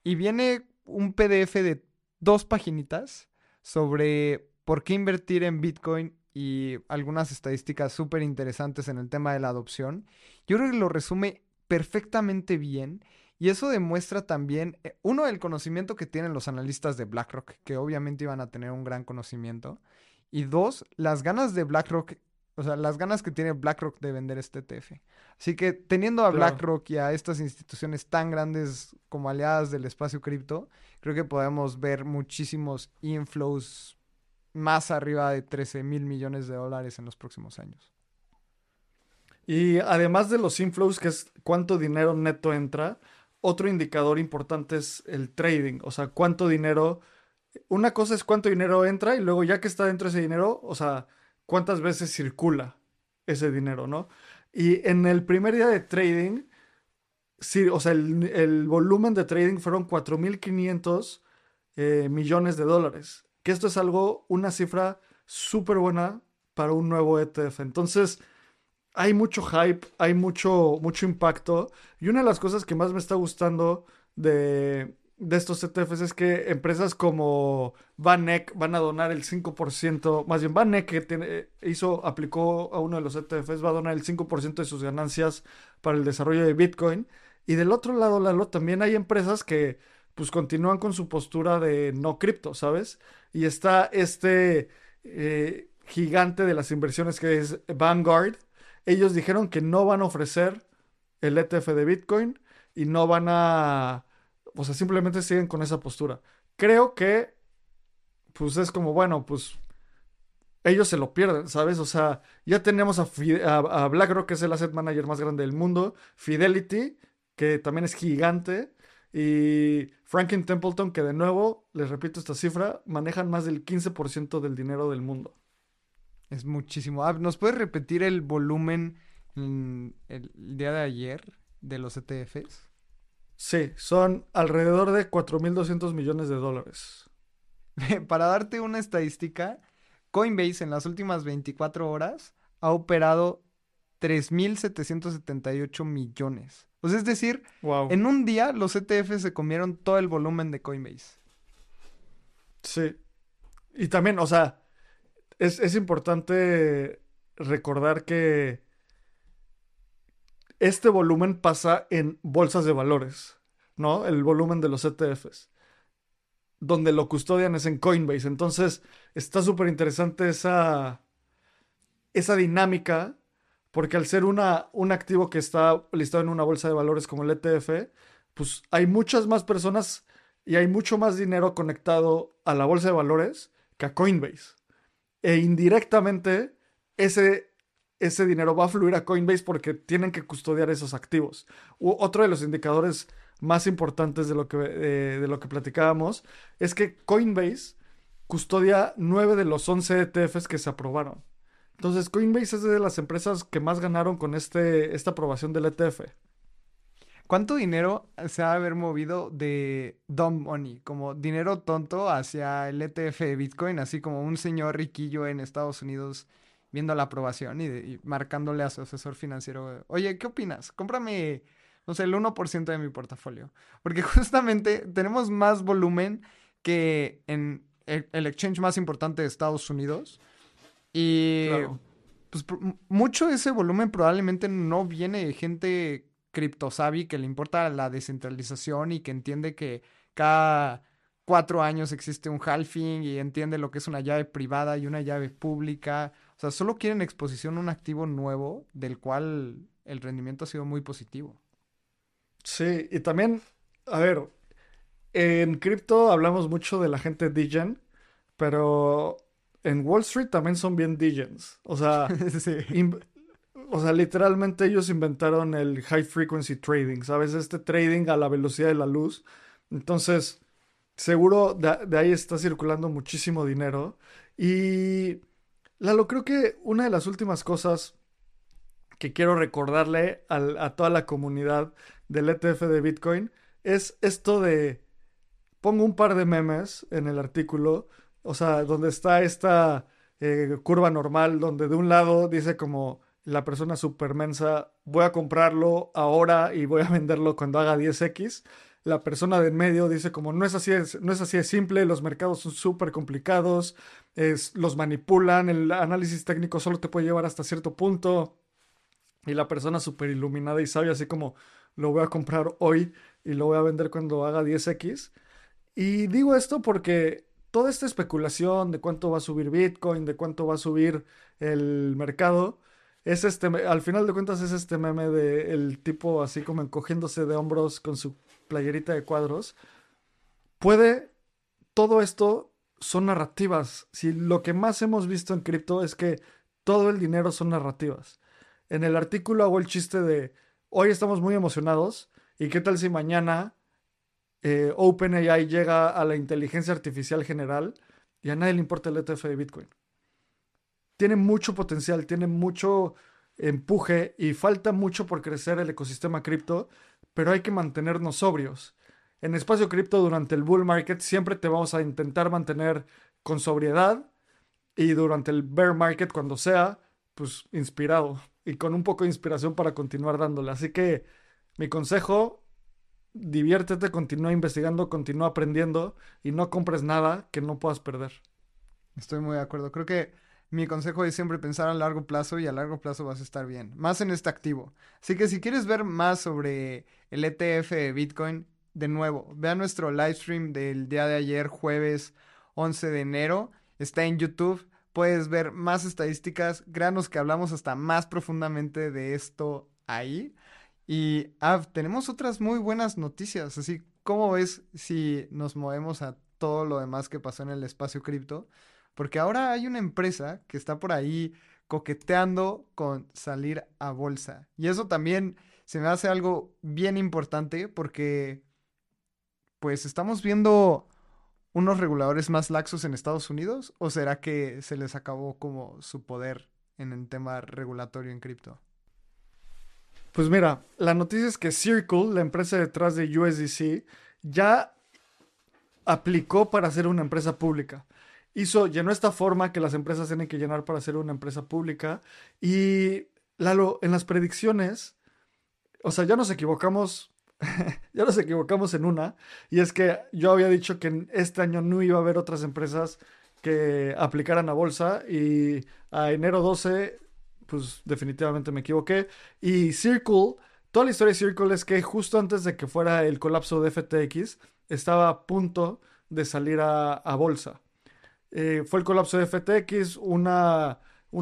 Y viene un PDF de dos paginitas sobre por qué invertir en Bitcoin y algunas estadísticas súper interesantes en el tema de la adopción. Yo creo que lo resume perfectamente bien y eso demuestra también, eh, uno, el conocimiento que tienen los analistas de BlackRock, que obviamente iban a tener un gran conocimiento, y dos, las ganas de BlackRock o sea, las ganas que tiene BlackRock de vender este ETF. Así que teniendo a BlackRock y a estas instituciones tan grandes como aliadas del espacio cripto, creo que podemos ver muchísimos inflows más arriba de 13 mil millones de dólares en los próximos años. Y además de los inflows, que es cuánto dinero neto entra, otro indicador importante es el trading, o sea, cuánto dinero... Una cosa es cuánto dinero entra y luego ya que está dentro ese dinero, o sea, cuántas veces circula ese dinero, ¿no? Y en el primer día de trading, o sea, el, volumen de trading fueron 4.500 eh, millones de dólares. Que esto es algo, una cifra súper buena para un nuevo ETF. Entonces, hay mucho hype, hay mucho, mucho impacto. Y una de las cosas que más me está gustando de, de estos ETFs es que empresas como Vanek van a donar el 5%, más bien Vanek que tiene, hizo, aplicó a uno de los ETFs, va a donar el 5% de sus ganancias para el desarrollo de Bitcoin. Y del otro lado, Lalo, también hay empresas que pues continúan con su postura de no cripto, ¿sabes? Y está este eh, gigante de las inversiones que es Vanguard. Ellos dijeron que no van a ofrecer el ETF de Bitcoin y no van a o sea, simplemente siguen con esa postura. Creo que, pues es como, bueno, pues ellos se lo pierden, ¿sabes? O sea, ya tenemos a, BlackRock, que es el asset manager más grande del mundo, Fidelity, que también es gigante, y Franklin Templeton, que de nuevo, les repito esta cifra, manejan más del 15% del dinero del mundo. Es muchísimo. Ah, ¿Nos puedes repetir el volumen el día de ayer de los ETFs? Sí, son alrededor de 4.200 millones de dólares. <laughs> Para darte una estadística, Coinbase en las últimas 24 horas ha operado 3.778 millones. O sea, es decir, en un día los ETF se comieron todo el volumen de Coinbase. Sí. Y también, o sea, es, es importante recordar que este volumen pasa en bolsas de valores, ¿no? El volumen de los ETFs. Donde lo custodian es en Coinbase. Entonces, está súper interesante esa, esa dinámica, porque al ser una, un activo que está listado en una bolsa de valores como el ETF, pues hay muchas más personas y hay mucho más dinero conectado a la bolsa de valores que a Coinbase. E indirectamente, ese ese dinero va a fluir a Coinbase porque tienen que custodiar esos activos. otro de los indicadores más importantes de lo que, eh, de lo que platicábamos es que Coinbase custodia 9 de los 11 ETFs que se aprobaron. Entonces, Coinbase es de las empresas que más ganaron con este, esta aprobación del ETF. ¿Cuánto dinero se ha haber movido de dumb money, como dinero tonto, hacia el ETF de Bitcoin, así como un señor riquillo en Estados Unidos viendo la aprobación y, marcándole a su asesor financiero, oye, ¿qué opinas? Cómprame, no sé, el 1% de mi portafolio. Porque <laughs> justamente tenemos más volumen que en el, exchange más importante de Estados Unidos. Y pues mucho de ese volumen probablemente no viene de gente criptosavi que le importa la descentralización y que entiende que cada cuatro años existe un halving y entiende lo que es una llave privada y una llave pública. O sea, solo quieren exposición a un activo nuevo del cual el rendimiento ha sido muy positivo. Sí, y también, a ver, en cripto hablamos mucho de la gente degen, pero en Wall Street también son bien degens. O sea, <laughs> Sí. o sea, literalmente ellos inventaron el high frequency trading, ¿sabes? Este trading a la velocidad de la luz. Entonces, seguro de, de ahí está circulando muchísimo dinero. Y, Lalo, creo que una de las últimas cosas que quiero recordarle a toda la comunidad del ETF de Bitcoin es esto de... Pongo un par de memes en el artículo, o sea, donde está esta eh, curva normal, donde de un lado dice como la persona supermensa, voy a comprarlo ahora y voy a <laughs> venderlo cuando haga 10x. La persona de en medio dice como no es así, de- no es así simple, los mercados son súper complicados, es- los manipulan, el análisis técnico solo te puede llevar hasta cierto punto. Y la persona súper iluminada y sabia, así como lo voy a comprar hoy y lo voy a vender cuando haga 10x. Y digo esto porque toda esta especulación de cuánto va a subir Bitcoin, de cuánto va a subir el mercado, es este, al final de cuentas es este meme de el tipo así como encogiéndose de hombros con su playerita de cuadros. Puede, todo esto son narrativas. Si lo que más hemos visto en cripto es que todo el dinero son narrativas. En el artículo hago el chiste de hoy estamos muy emocionados y qué tal si mañana eh, OpenAI llega a la inteligencia artificial general y a nadie le importa el ETF de Bitcoin. Tiene mucho potencial, tiene mucho empuje y falta mucho por crecer el ecosistema cripto, pero hay que mantenernos sobrios. En espacio cripto durante el bull market siempre te vamos a intentar mantener con sobriedad y durante el bear market cuando sea, pues inspirado y con un poco de inspiración para continuar dándole. Así que mi consejo, diviértete, continúa investigando, continúa aprendiendo y no compres nada que no puedas perder. Estoy muy de acuerdo. Creo que mi consejo es siempre pensar a largo plazo y a largo plazo vas a estar bien, más en este activo. Así que si quieres ver más sobre el ETF de Bitcoin, de nuevo, vea nuestro live stream del día de ayer, jueves 11 de enero. Está en YouTube. Puedes ver más estadísticas. Créanos que hablamos hasta más profundamente de esto ahí. Y ah, tenemos otras muy buenas noticias. Así, ¿cómo ves si nos movemos a todo lo demás que pasó en el espacio cripto? Porque ahora hay una empresa que está por ahí coqueteando con salir a bolsa. Y eso también se me hace algo bien importante porque pues estamos viendo unos reguladores más laxos en Estados Unidos o será que se les acabó como su poder en el tema regulatorio en cripto? Pues mira, la noticia es que Circle, la empresa detrás de USDC, ya aplicó para ser una empresa pública. Hizo, llenó esta forma que las empresas tienen que llenar para ser una empresa pública. Y Lalo, en las predicciones, o sea, ya nos equivocamos, <laughs> ya nos equivocamos en una. Y es que yo había dicho que en este año no iba a haber otras empresas que aplicaran a bolsa. Y a enero 12 pues definitivamente me equivoqué. Y Circle, toda la historia de Circle es que justo antes de que fuera el colapso de FTX, estaba a punto de salir a, a bolsa. Eh, fue el colapso de FTX, un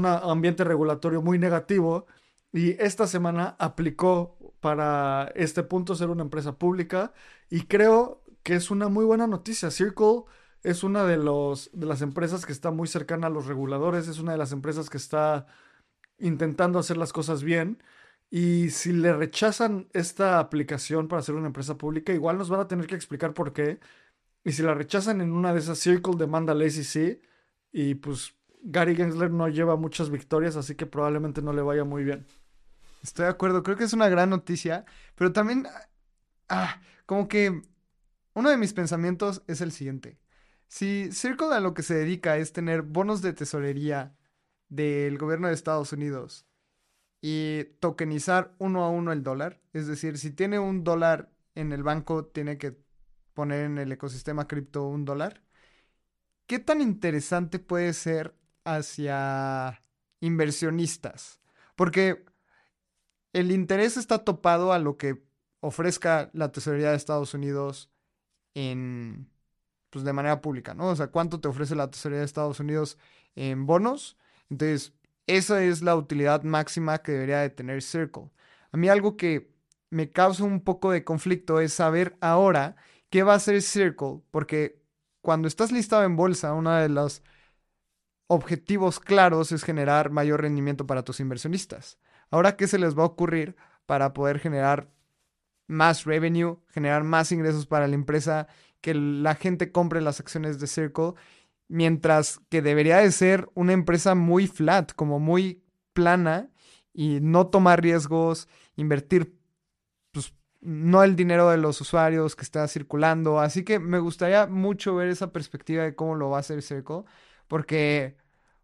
ambiente regulatorio muy negativo, y esta semana aplicó para este punto ser una empresa pública, y creo que es una muy buena noticia. Circle es una de, de las empresas que está muy cercana a los reguladores, es una de las empresas que está intentando hacer las cosas bien. Y si le rechazan esta aplicación para ser una empresa pública, igual nos van a tener que explicar por qué. Y si la rechazan en una de esas, Circle demanda al SEC. Y pues Gary Gensler no lleva muchas victorias, así que probablemente no le vaya muy bien. Estoy de acuerdo, creo que es una gran noticia, pero también, ah, como que uno de mis pensamientos es el siguiente. Si Circle a lo que se dedica es tener bonos de tesorería del gobierno de Estados Unidos y tokenizar uno a uno el dólar, es decir, si tiene un dólar en el banco, tiene que poner en el ecosistema cripto un dólar. ¿Qué tan interesante puede ser hacia inversionistas? Porque el interés está topado a lo que ofrezca la tesorería de Estados Unidos en pues de manera pública, ¿no? O sea, cuánto te ofrece la tesorería de Estados Unidos en bonos. Entonces, esa es la utilidad máxima que debería de tener Circle. A mí algo que me causa un poco de conflicto es saber ahora ¿qué va a hacer Circle? Porque cuando estás listado en bolsa, uno de los objetivos claros es generar mayor rendimiento para tus inversionistas. Ahora, ¿qué se les va a ocurrir para poder generar más revenue, generar más ingresos para la empresa, que la gente compre las acciones de Circle, mientras que debería de ser una empresa muy flat, como muy plana y no tomar riesgos, invertir no el dinero de los usuarios que está circulando. Así que me gustaría mucho ver esa perspectiva de cómo lo va a hacer Circle, porque,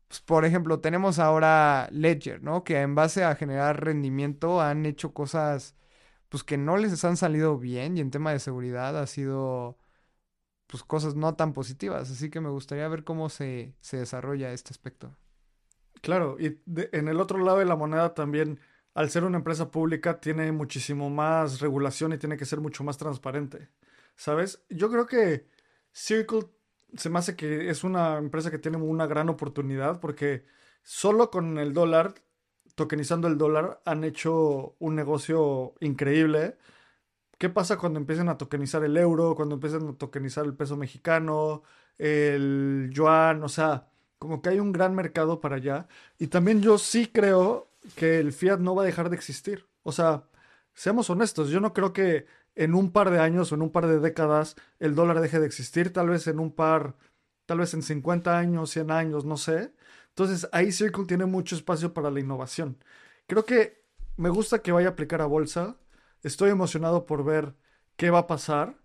pues, por ejemplo, tenemos ahora Ledger, ¿no? Que en base a generar rendimiento han hecho cosas pues que no les han salido bien y en tema de seguridad ha sido pues cosas no tan positivas. Así que me gustaría ver cómo se, se desarrolla este aspecto. Claro, y en el otro lado de la moneda también, al ser una empresa pública, tiene muchísimo más regulación y tiene que ser mucho más transparente. ¿Sabes? Yo creo que Circle se me hace que es una empresa que tiene una gran oportunidad porque solo con el dólar tokenizando el dólar han hecho un negocio increíble. ¿Qué pasa cuando empiezan a tokenizar el euro, cuando empiezan a tokenizar el peso mexicano, el yuan? O sea, como que hay un gran mercado para allá. Y también yo sí creo que el fiat no va a dejar de existir. O sea, seamos honestos, yo no creo que en un par de años o en un par de décadas el dólar deje de existir, tal vez en un par, tal vez en 50 años, 100 años, no sé. Entonces ahí Circle tiene mucho espacio para la innovación. Creo que me gusta que vaya a aplicar a bolsa. Estoy emocionado por ver qué va a pasar.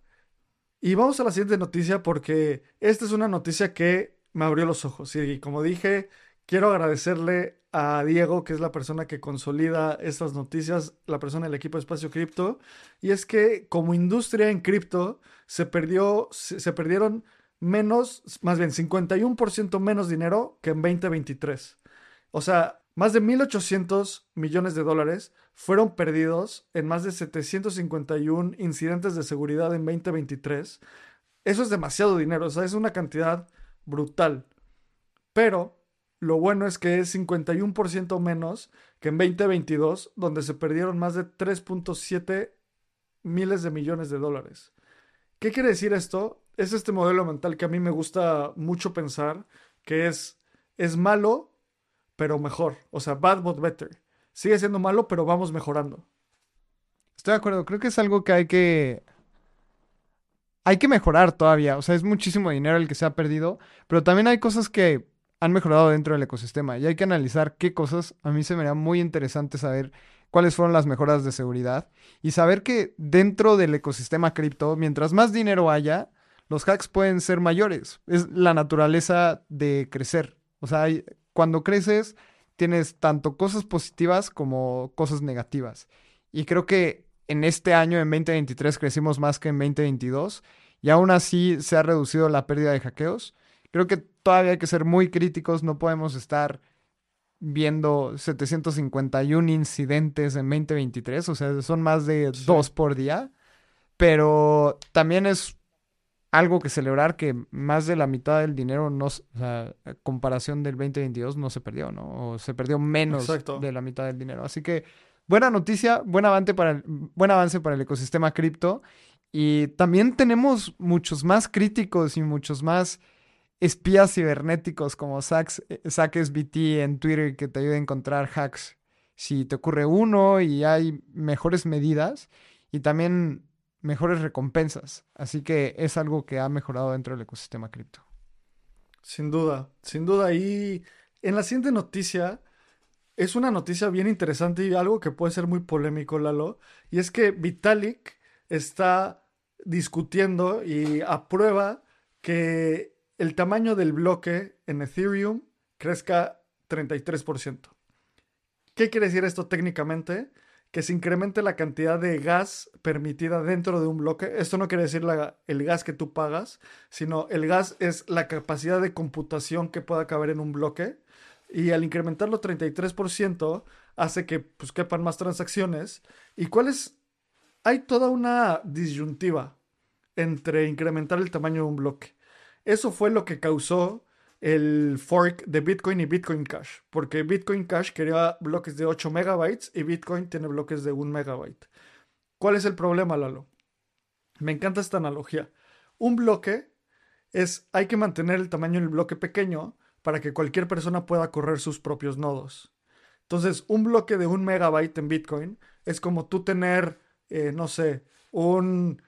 Y vamos a la siguiente noticia porque esta es una noticia que me abrió los ojos. Y como dije, quiero agradecerle a Diego, que es la persona que consolida estas noticias, la persona del equipo de Espacio Cripto. Y es que como industria en cripto se perdió, se perdieron menos, más bien 51% menos dinero que en 2023. O sea, más de 1.800 millones de dólares fueron perdidos en más de 751 incidentes de seguridad en 2023. Eso es demasiado dinero, o sea, es una cantidad brutal. Pero lo bueno es que es 51% menos que en 2022, donde se perdieron más de 3.7 miles de millones de dólares. ¿Qué quiere decir esto? es este modelo mental que a mí me gusta mucho pensar, que es, es malo, pero mejor. O sea, bad but better. Sigue siendo malo, pero vamos mejorando. Estoy de acuerdo, creo que es algo que hay que... Hay que mejorar todavía, o sea, es muchísimo dinero el que se ha perdido, pero también hay cosas que han mejorado dentro del ecosistema y hay que analizar qué cosas. A mí se me da muy interesante saber cuáles fueron las mejoras de seguridad y saber que dentro del ecosistema cripto, mientras más dinero haya, los hacks pueden ser mayores. Es la naturaleza de crecer. O sea, cuando creces, tienes tanto cosas positivas como cosas negativas. Y creo que en este año, en 2023, crecimos más que en 2022. Y aún así se ha reducido la pérdida de hackeos. Creo que todavía hay que ser muy críticos. No podemos estar viendo 751 incidentes en 2023. O sea, son más de dos por día. Pero también es algo que celebrar que más de la mitad del dinero no, o sea, comparación del 2022 no se perdió, ¿no? O se perdió menos de la mitad del dinero. Así que buena noticia, buen avance para el, buen avance para el ecosistema cripto. Y también tenemos muchos más críticos y muchos más espías cibernéticos como SackSBT en Twitter que te ayuda a encontrar hacks si te ocurre uno y hay mejores medidas. Y también mejores recompensas. Así que es algo que ha mejorado dentro del ecosistema cripto. Sin duda, sin duda. Y en la siguiente noticia, es una noticia bien interesante y algo que puede ser muy polémico, Lalo. Y es que Vitalik está discutiendo y aprueba que el tamaño del bloque en Ethereum crezca 33%. ¿Qué quiere decir esto técnicamente? que se incremente la cantidad de gas permitida dentro de un bloque. Esto no quiere decir el gas que tú pagas, sino el gas es la capacidad de computación que pueda caber en un bloque. Y al incrementarlo 33% hace que pues, quepan más transacciones. ¿Y cuál es? Hay toda una disyuntiva entre incrementar el tamaño de un bloque. Eso fue lo que causó el fork de Bitcoin y Bitcoin Cash, porque Bitcoin Cash quería bloques de 8 megabytes y Bitcoin tiene bloques de 1 megabyte. ¿Cuál es el problema, Lalo? Me encanta esta analogía. Un bloque es, hay que mantener el tamaño del bloque pequeño para que cualquier persona pueda correr sus propios nodos. Entonces, un bloque de un megabyte en Bitcoin es como tú tener, eh, no sé, un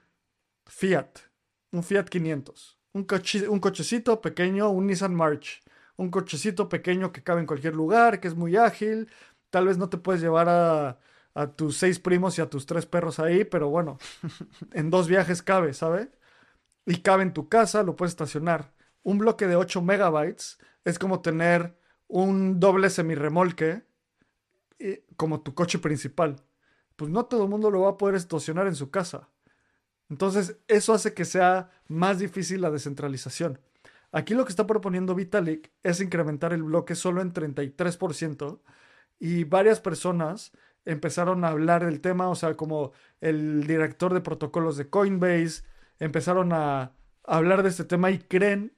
Fiat, un Fiat 500, un, un cochecito pequeño, un Nissan March, un cochecito pequeño que cabe en cualquier lugar, que es muy ágil. Tal vez no te puedes llevar a, a tus seis primos y a tus tres perros ahí, pero bueno, <laughs> en dos viajes cabe, ¿sabe? Y cabe en tu casa, lo puedes estacionar. Un bloque de 8 megabytes es como tener un doble semirremolque eh, como tu coche principal. Pues no todo el mundo lo va a poder estacionar en su casa. Entonces, eso hace que sea más difícil la descentralización. Aquí lo que está proponiendo Vitalik es incrementar el bloque solo en 33% y varias personas empezaron a hablar del tema, o sea, como el director de protocolos de Coinbase, empezaron a hablar de este tema y creen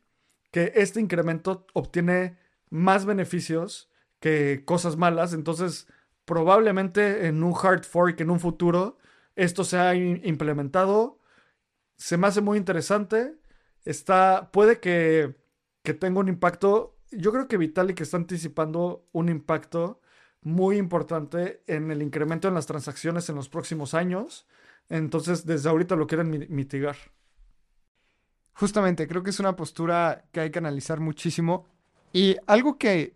que este incremento obtiene más beneficios que cosas malas, entonces probablemente en un hard fork en un futuro esto sea implementado. Se me hace muy interesante. Está, puede que, que tenga un impacto. Yo creo que Vitalik está anticipando un impacto muy importante en el incremento en las transacciones en los próximos años. Entonces, desde ahorita lo quieren mitigar. Justamente, creo que es una postura que hay que analizar muchísimo. Y algo que,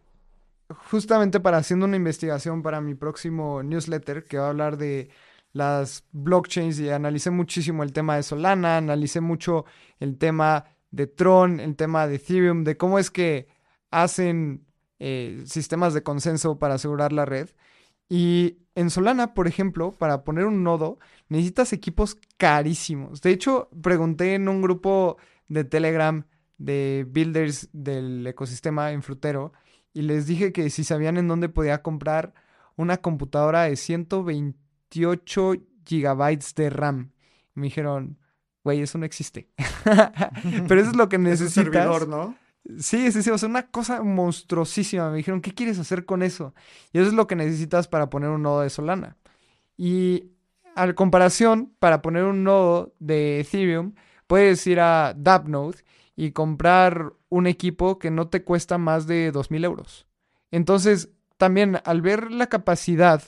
justamente para haciendo una investigación para mi próximo newsletter, que va a hablar de las blockchains y analicé muchísimo el tema de Solana, analicé mucho el tema de Tron, el tema de Ethereum, de cómo es que hacen eh, sistemas de consenso para asegurar la red. Y en Solana, por ejemplo, para poner un nodo, necesitas equipos carísimos. De hecho, pregunté en un grupo de Telegram de builders del ecosistema en Frutero y les dije que si sabían en dónde podía comprar una computadora de 128 gigabytes de RAM. me dijeron, güey, eso no existe. <laughs> Pero eso es lo que <laughs> necesitas. Es servidor, ¿no? Sí, sí, sí, o sea, una cosa monstruosísima. Me dijeron, ¿qué quieres hacer con eso? Y eso es lo que necesitas para poner un nodo de Solana. Y a comparación, para poner un nodo de Ethereum, puedes ir a Dapnode y comprar un equipo que no te cuesta más de 2.000 euros. Entonces, también al ver la capacidad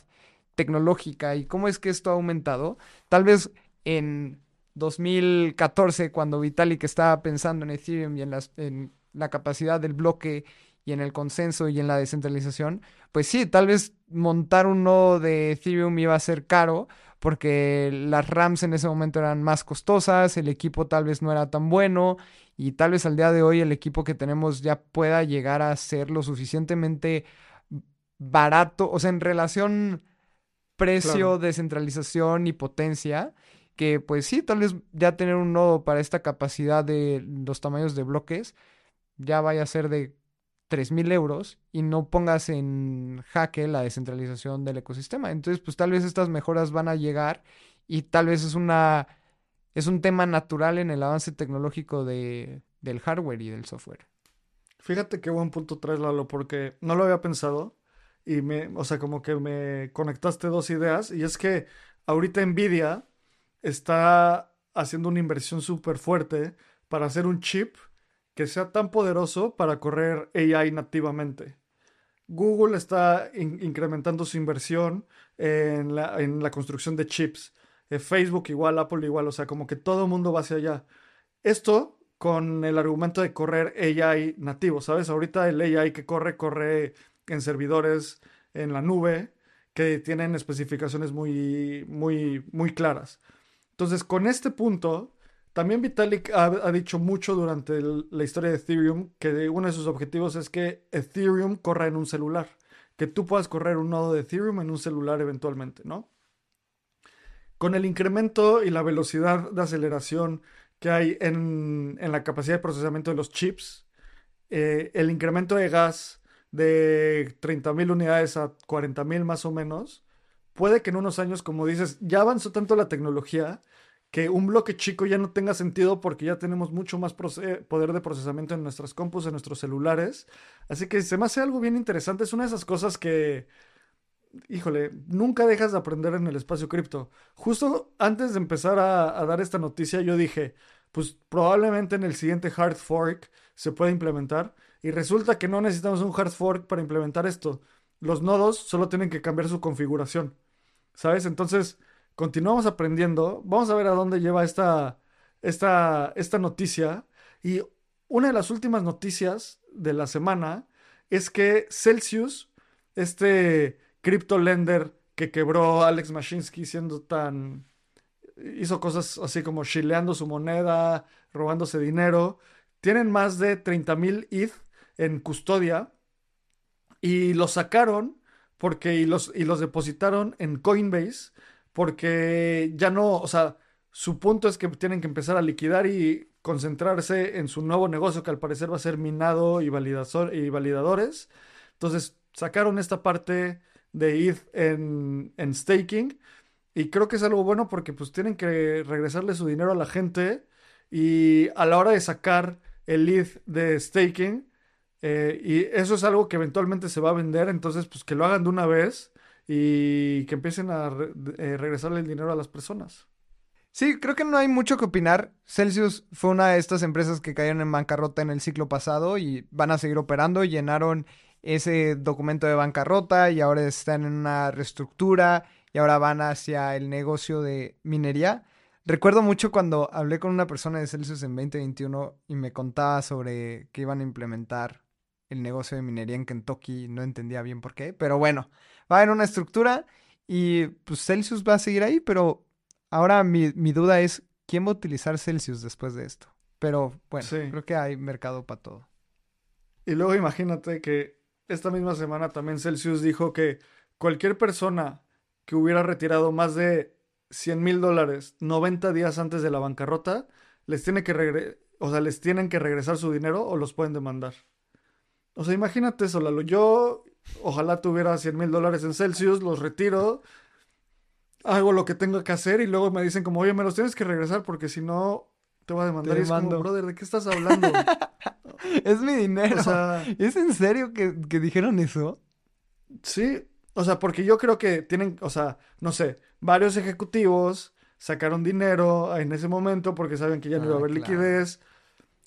tecnológica y cómo es que esto ha aumentado, tal vez en 2014, cuando Vitalik estaba pensando en Ethereum y en, en la capacidad del bloque y en el consenso y en la descentralización, pues sí, tal vez montar un nodo de Ethereum iba a ser caro porque las RAMs en ese momento eran más costosas, el equipo tal vez no era tan bueno y tal vez al día de hoy el equipo que tenemos ya pueda llegar a ser lo suficientemente barato, o sea, en relación precio, descentralización y potencia, que pues sí, tal vez ya tener un nodo para esta capacidad de los tamaños de bloques ya vaya a ser de 3.000 euros y no pongas en jaque la descentralización del ecosistema. Entonces, pues tal vez estas mejoras van a llegar y tal vez es una es un tema natural en el avance tecnológico de, del hardware y del software. Fíjate qué buen punto traes, Lalo, porque no lo había pensado y me, o sea, como que me conectaste dos ideas y es que ahorita Nvidia está haciendo una inversión súper fuerte para hacer un chip que sea tan poderoso para correr AI nativamente. Google está incrementando su inversión en la, en la construcción de chips. Eh, Facebook igual, Apple igual, o sea, como que todo el mundo va hacia allá. Esto con el argumento de correr AI nativo, ¿sabes? Ahorita el AI que corre, corre en servidores en la nube que tienen especificaciones muy, muy, muy claras. Entonces, con este punto, también Vitalik ha, dicho mucho durante la historia de Ethereum que uno de sus objetivos es que Ethereum corra en un celular, que tú puedas correr un nodo de Ethereum en un celular eventualmente, ¿no? Con el incremento y la velocidad de aceleración que hay en, la capacidad de procesamiento de los chips, eh, el incremento de gas de 30.000 unidades a 40.000 más o menos, puede que en unos años, como dices, ya avanzó tanto la tecnología que un bloque chico ya no tenga sentido porque ya tenemos mucho más poder de procesamiento en nuestras compus, en nuestros celulares. Así que se me hace algo bien interesante. Es una de esas cosas que híjole, nunca dejas de aprender en el espacio cripto. Justo antes de empezar a, dar esta noticia, yo dije, pues probablemente en el siguiente hard fork se puede implementar. Y resulta que no necesitamos un hard fork para implementar esto. Los nodos solo tienen que cambiar su configuración. ¿Sabes? Entonces, continuamos aprendiendo. Vamos a ver a dónde lleva esta, esta, esta noticia. Y una de las últimas noticias de la semana es que Celsius, este crypto lender que quebró Alex Mashinsky siendo tan... hizo cosas así como chileando su moneda, robándose dinero. Tienen más de 30.000 ETH en custodia y los sacaron porque y los, y los depositaron en Coinbase porque ya no, o sea, su punto es que tienen que empezar a liquidar y concentrarse en su nuevo negocio que al parecer va a ser minado y, y validadores. Entonces sacaron esta parte de ETH en, en staking y creo que es algo bueno porque pues tienen que regresarle su dinero a la gente y a la hora de sacar el ETH de staking eh, y eso es algo que eventualmente se va a vender, entonces pues que lo hagan de una vez y que empiecen a eh, regresarle el dinero a las personas. Sí, creo que no hay mucho que opinar. Celsius fue una de estas empresas que cayeron en bancarrota en el ciclo pasado y van a seguir operando. Llenaron ese documento de bancarrota y ahora están en una reestructura y ahora van hacia el negocio de minería. Recuerdo mucho cuando hablé con una persona de Celsius en 2021 y me contaba sobre que iban a implementar el negocio de minería en Kentucky, no entendía bien por qué, pero bueno, va a haber una estructura y pues Celsius va a seguir ahí, pero ahora mi, duda es, ¿quién va a utilizar Celsius después de esto? Pero bueno, creo que hay mercado para todo. Y luego imagínate que esta misma semana también Celsius dijo que cualquier persona que hubiera retirado más de 100 mil dólares 90 días antes de la bancarrota, les tiene que o sea, les tienen que regresar su dinero o los pueden demandar. O sea, imagínate eso, Lalo. Yo ojalá tuviera 100 mil dólares en Celsius, los retiro, hago lo que tengo que hacer y luego me dicen como, oye, me los tienes que regresar porque si no te voy a demandar. y es como, brother, ¿de qué estás hablando? <laughs> es mi dinero. O sea, ¿Es en serio que, que dijeron eso? Sí, o sea, porque yo creo que tienen, o sea, no sé, varios ejecutivos sacaron dinero en ese momento porque saben que ya no iba a ah, haber liquidez.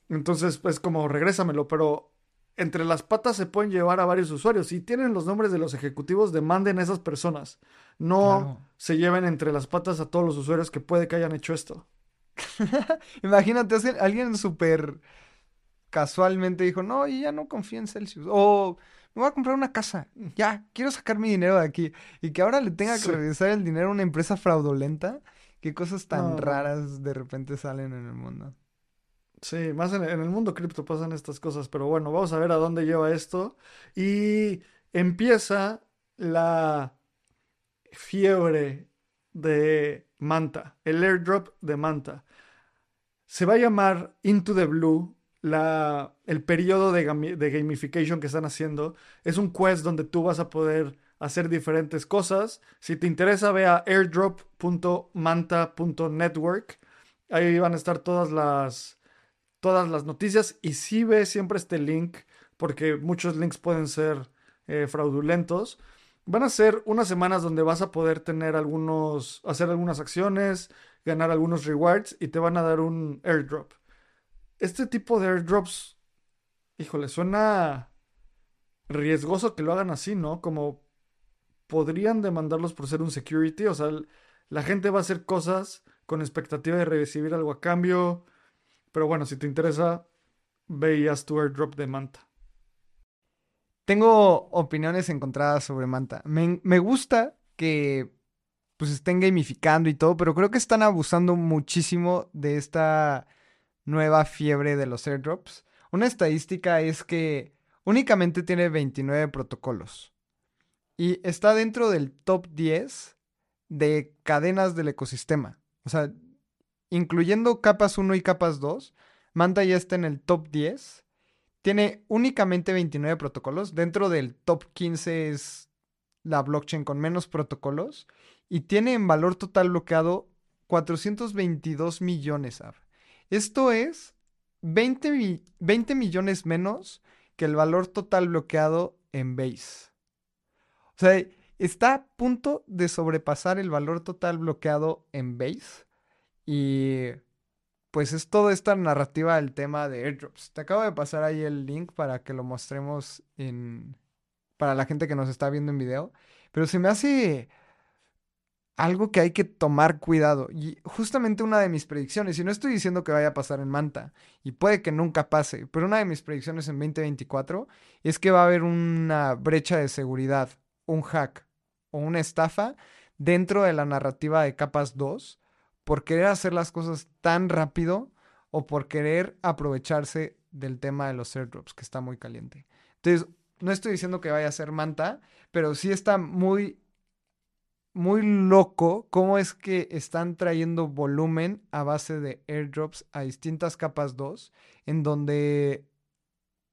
Entonces, pues como regrésamelo, pero entre las patas se pueden llevar a varios usuarios. Si tienen los nombres de los ejecutivos, demanden a esas personas. No se lleven entre las patas a todos los usuarios que puede que hayan hecho esto. <laughs> Imagínate, alguien súper casualmente dijo, no, ya no confío en Celsius. O me voy a comprar una casa. Ya, quiero sacar mi dinero de aquí. Y que ahora le tenga que regresar el dinero a una empresa fraudulenta. Qué cosas tan raras de repente salen en el mundo. Sí, más en, el mundo cripto pasan estas cosas, pero bueno, vamos a ver a dónde lleva esto. Y empieza la fiebre de Manta, el airdrop de Manta. Se va a llamar Into the Blue la, el periodo de, gamification que están haciendo. Es un quest donde tú vas a poder hacer diferentes cosas. Si te interesa, ve a airdrop.manta.network. Ahí van a estar todas las todas las noticias y si ve siempre este link porque muchos links pueden ser eh, fraudulentos. Van a ser unas semanas donde vas a poder tener algunos, hacer algunas acciones, ganar algunos rewards y te van a dar un airdrop. Este tipo de airdrops, híjole, suena riesgoso que lo hagan así, ¿no? Como podrían demandarlos por ser un security, o sea, la gente va a hacer cosas con expectativa de recibir algo a cambio, pero bueno, si te interesa, veías tu airdrop de Manta. Tengo opiniones encontradas sobre Manta. Me, gusta que pues estén gamificando y todo, pero creo que están abusando muchísimo de esta nueva fiebre de los airdrops. Una estadística es que únicamente tiene 29 protocolos y está dentro del top 10 de cadenas del ecosistema. O sea, incluyendo capas 1 y capas 2, Manta ya está en el top 10. Tiene únicamente 29 protocolos. Dentro del top 15 es la blockchain con menos protocolos. Y tiene en valor total bloqueado 422 millones. Esto es 20, 20 millones menos que el valor total bloqueado en Base. O sea, está a punto de sobrepasar el valor total bloqueado en Base. Y pues es toda esta narrativa del tema de airdrops. Te acabo de pasar ahí el link para que lo mostremos en para la gente que nos está viendo en video, pero se me hace algo que hay que tomar cuidado. Y justamente una de mis predicciones, y no estoy diciendo que vaya a pasar en Manta, y puede que nunca pase, pero una de mis predicciones en 2024 es que va a haber una brecha de seguridad, un hack o una estafa dentro de la narrativa de capas 2 por querer hacer las cosas tan rápido o por querer aprovecharse del tema de los airdrops, que está muy caliente. Entonces, no estoy diciendo que vaya a ser Manta, pero sí está muy muy loco cómo es que están trayendo volumen a base de airdrops a distintas capas 2, en donde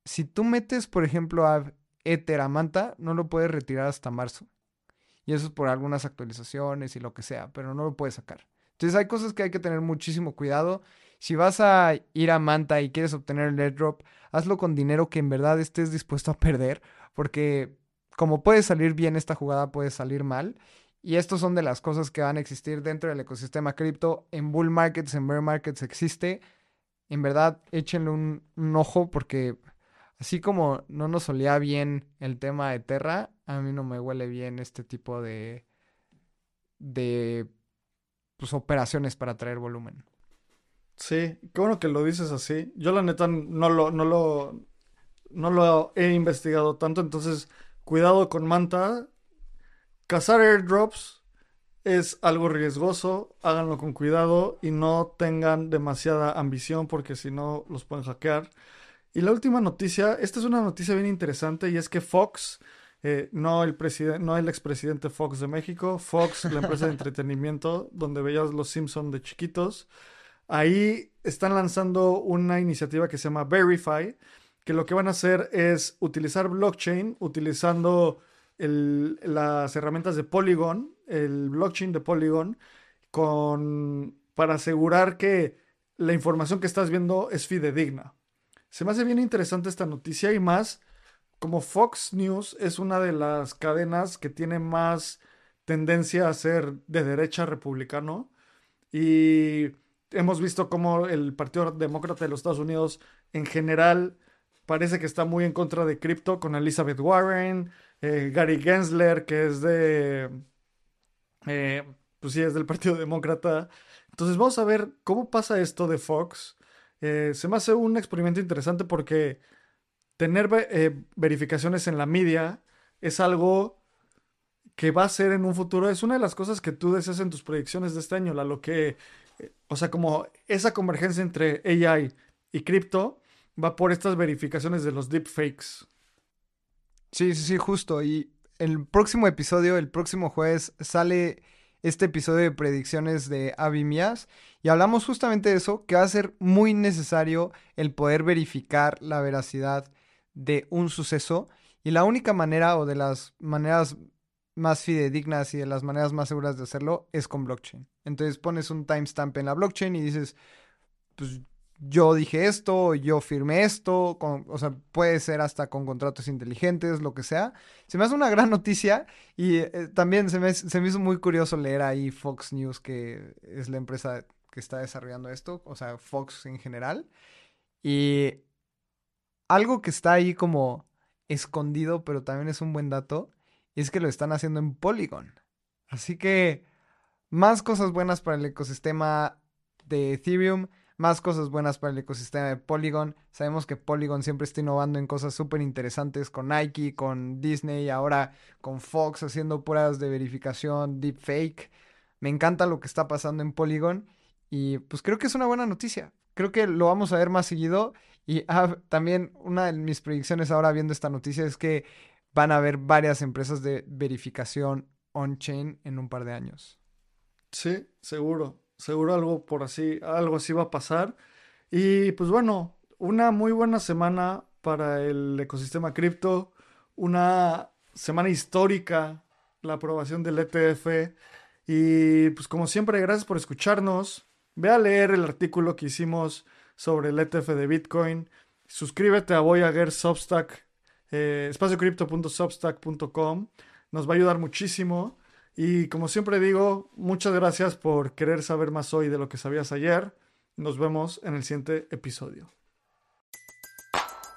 si tú metes, por ejemplo, a Ether a Manta, no lo puedes retirar hasta marzo. Y eso es por algunas actualizaciones y lo que sea, pero no lo puedes sacar. Entonces hay cosas que hay que tener muchísimo cuidado. Si vas a ir a Manta y quieres obtener el airdrop, hazlo con dinero que en verdad estés dispuesto a perder, porque como puede salir bien esta jugada, puede salir mal. Y estos son de las cosas que van a existir dentro del ecosistema cripto. En bull markets, en bear markets existe. En verdad, échenle un, ojo porque así como no nos solía bien el tema de Terra, a mí no me huele bien este tipo de, de pues, operaciones para traer volumen. Sí, qué bueno que lo dices así. Yo la neta no lo, no lo, no lo he investigado tanto, entonces cuidado con Manta Cazar airdrops es algo riesgoso, háganlo con cuidado y no tengan demasiada ambición porque si no los pueden hackear. Y la última noticia, esta es una noticia bien interesante y es que Fox, eh, no, el no el expresidente Fox de México, Fox, la empresa de <laughs> entretenimiento donde veías los Simpsons de chiquitos, ahí están lanzando una iniciativa que se llama Verify, que lo que van a hacer es utilizar blockchain, utilizando las herramientas de Polygon, el blockchain de Polygon, con, para asegurar que la información que estás viendo es fidedigna. Se me hace bien interesante esta noticia y más como Fox News es una de las cadenas que tiene más tendencia a ser de derecha republicano y hemos visto cómo el Partido Demócrata de los Estados Unidos en general parece que está muy en contra de cripto con Elizabeth Warren, eh, Gary Gensler, que es de, eh, pues sí, es del Partido Demócrata. Entonces vamos a ver cómo pasa esto de Fox. Eh, se me hace un experimento interesante porque tener verificaciones en la media es algo que va a ser en un futuro. Es una de las cosas que tú deseas en tus predicciones de este año, la lo que, o sea, como esa convergencia entre AI y cripto va por estas verificaciones de los deepfakes. Sí, sí, sí, justo. Y el próximo episodio, el próximo jueves, sale este episodio de predicciones de Avi y hablamos justamente de eso, que va a ser muy necesario el poder verificar la veracidad de un suceso y la única manera o de las maneras más fidedignas y de las maneras más seguras de hacerlo es con blockchain. Entonces pones un timestamp en la blockchain y dices, pues yo dije esto, yo firmé esto, o sea, puede ser hasta con contratos inteligentes, lo que sea. Se me hace una gran noticia y eh, también se me, se me hizo muy curioso leer ahí Fox News, que es la empresa que está desarrollando esto, o sea, Fox en general. Y algo que está ahí como escondido, pero también es un buen dato, es que lo están haciendo en Polygon. Así que más cosas buenas para el ecosistema de Ethereum más cosas buenas para el ecosistema de Polygon. Sabemos que Polygon siempre está innovando en cosas súper interesantes con Nike, con Disney, ahora con Fox haciendo pruebas de verificación, deepfake. Me encanta lo que está pasando en Polygon y pues creo que es una buena noticia. Creo que lo vamos a ver más seguido y ah, también una de mis predicciones ahora viendo esta noticia es que van a haber varias empresas de verificación on-chain en un par de años. Sí, seguro seguro algo por así, algo así va a pasar. Y pues bueno, una muy buena semana para el ecosistema cripto, una semana histórica, la aprobación del ETF. Y pues como siempre, gracias por escucharnos. Ve a leer el artículo que hicimos sobre el ETF de Bitcoin. Suscríbete a Voyager Substack, eh, nos va a ayudar muchísimo. Y como siempre digo, muchas gracias por querer saber más hoy de lo que sabías ayer. Nos vemos en el siguiente episodio.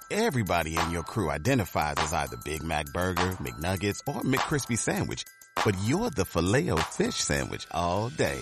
Everybody in your crew identifies as either Big Mac Burger, McNuggets, or McCrispy Sandwich. But you're the filet fish Sandwich all day.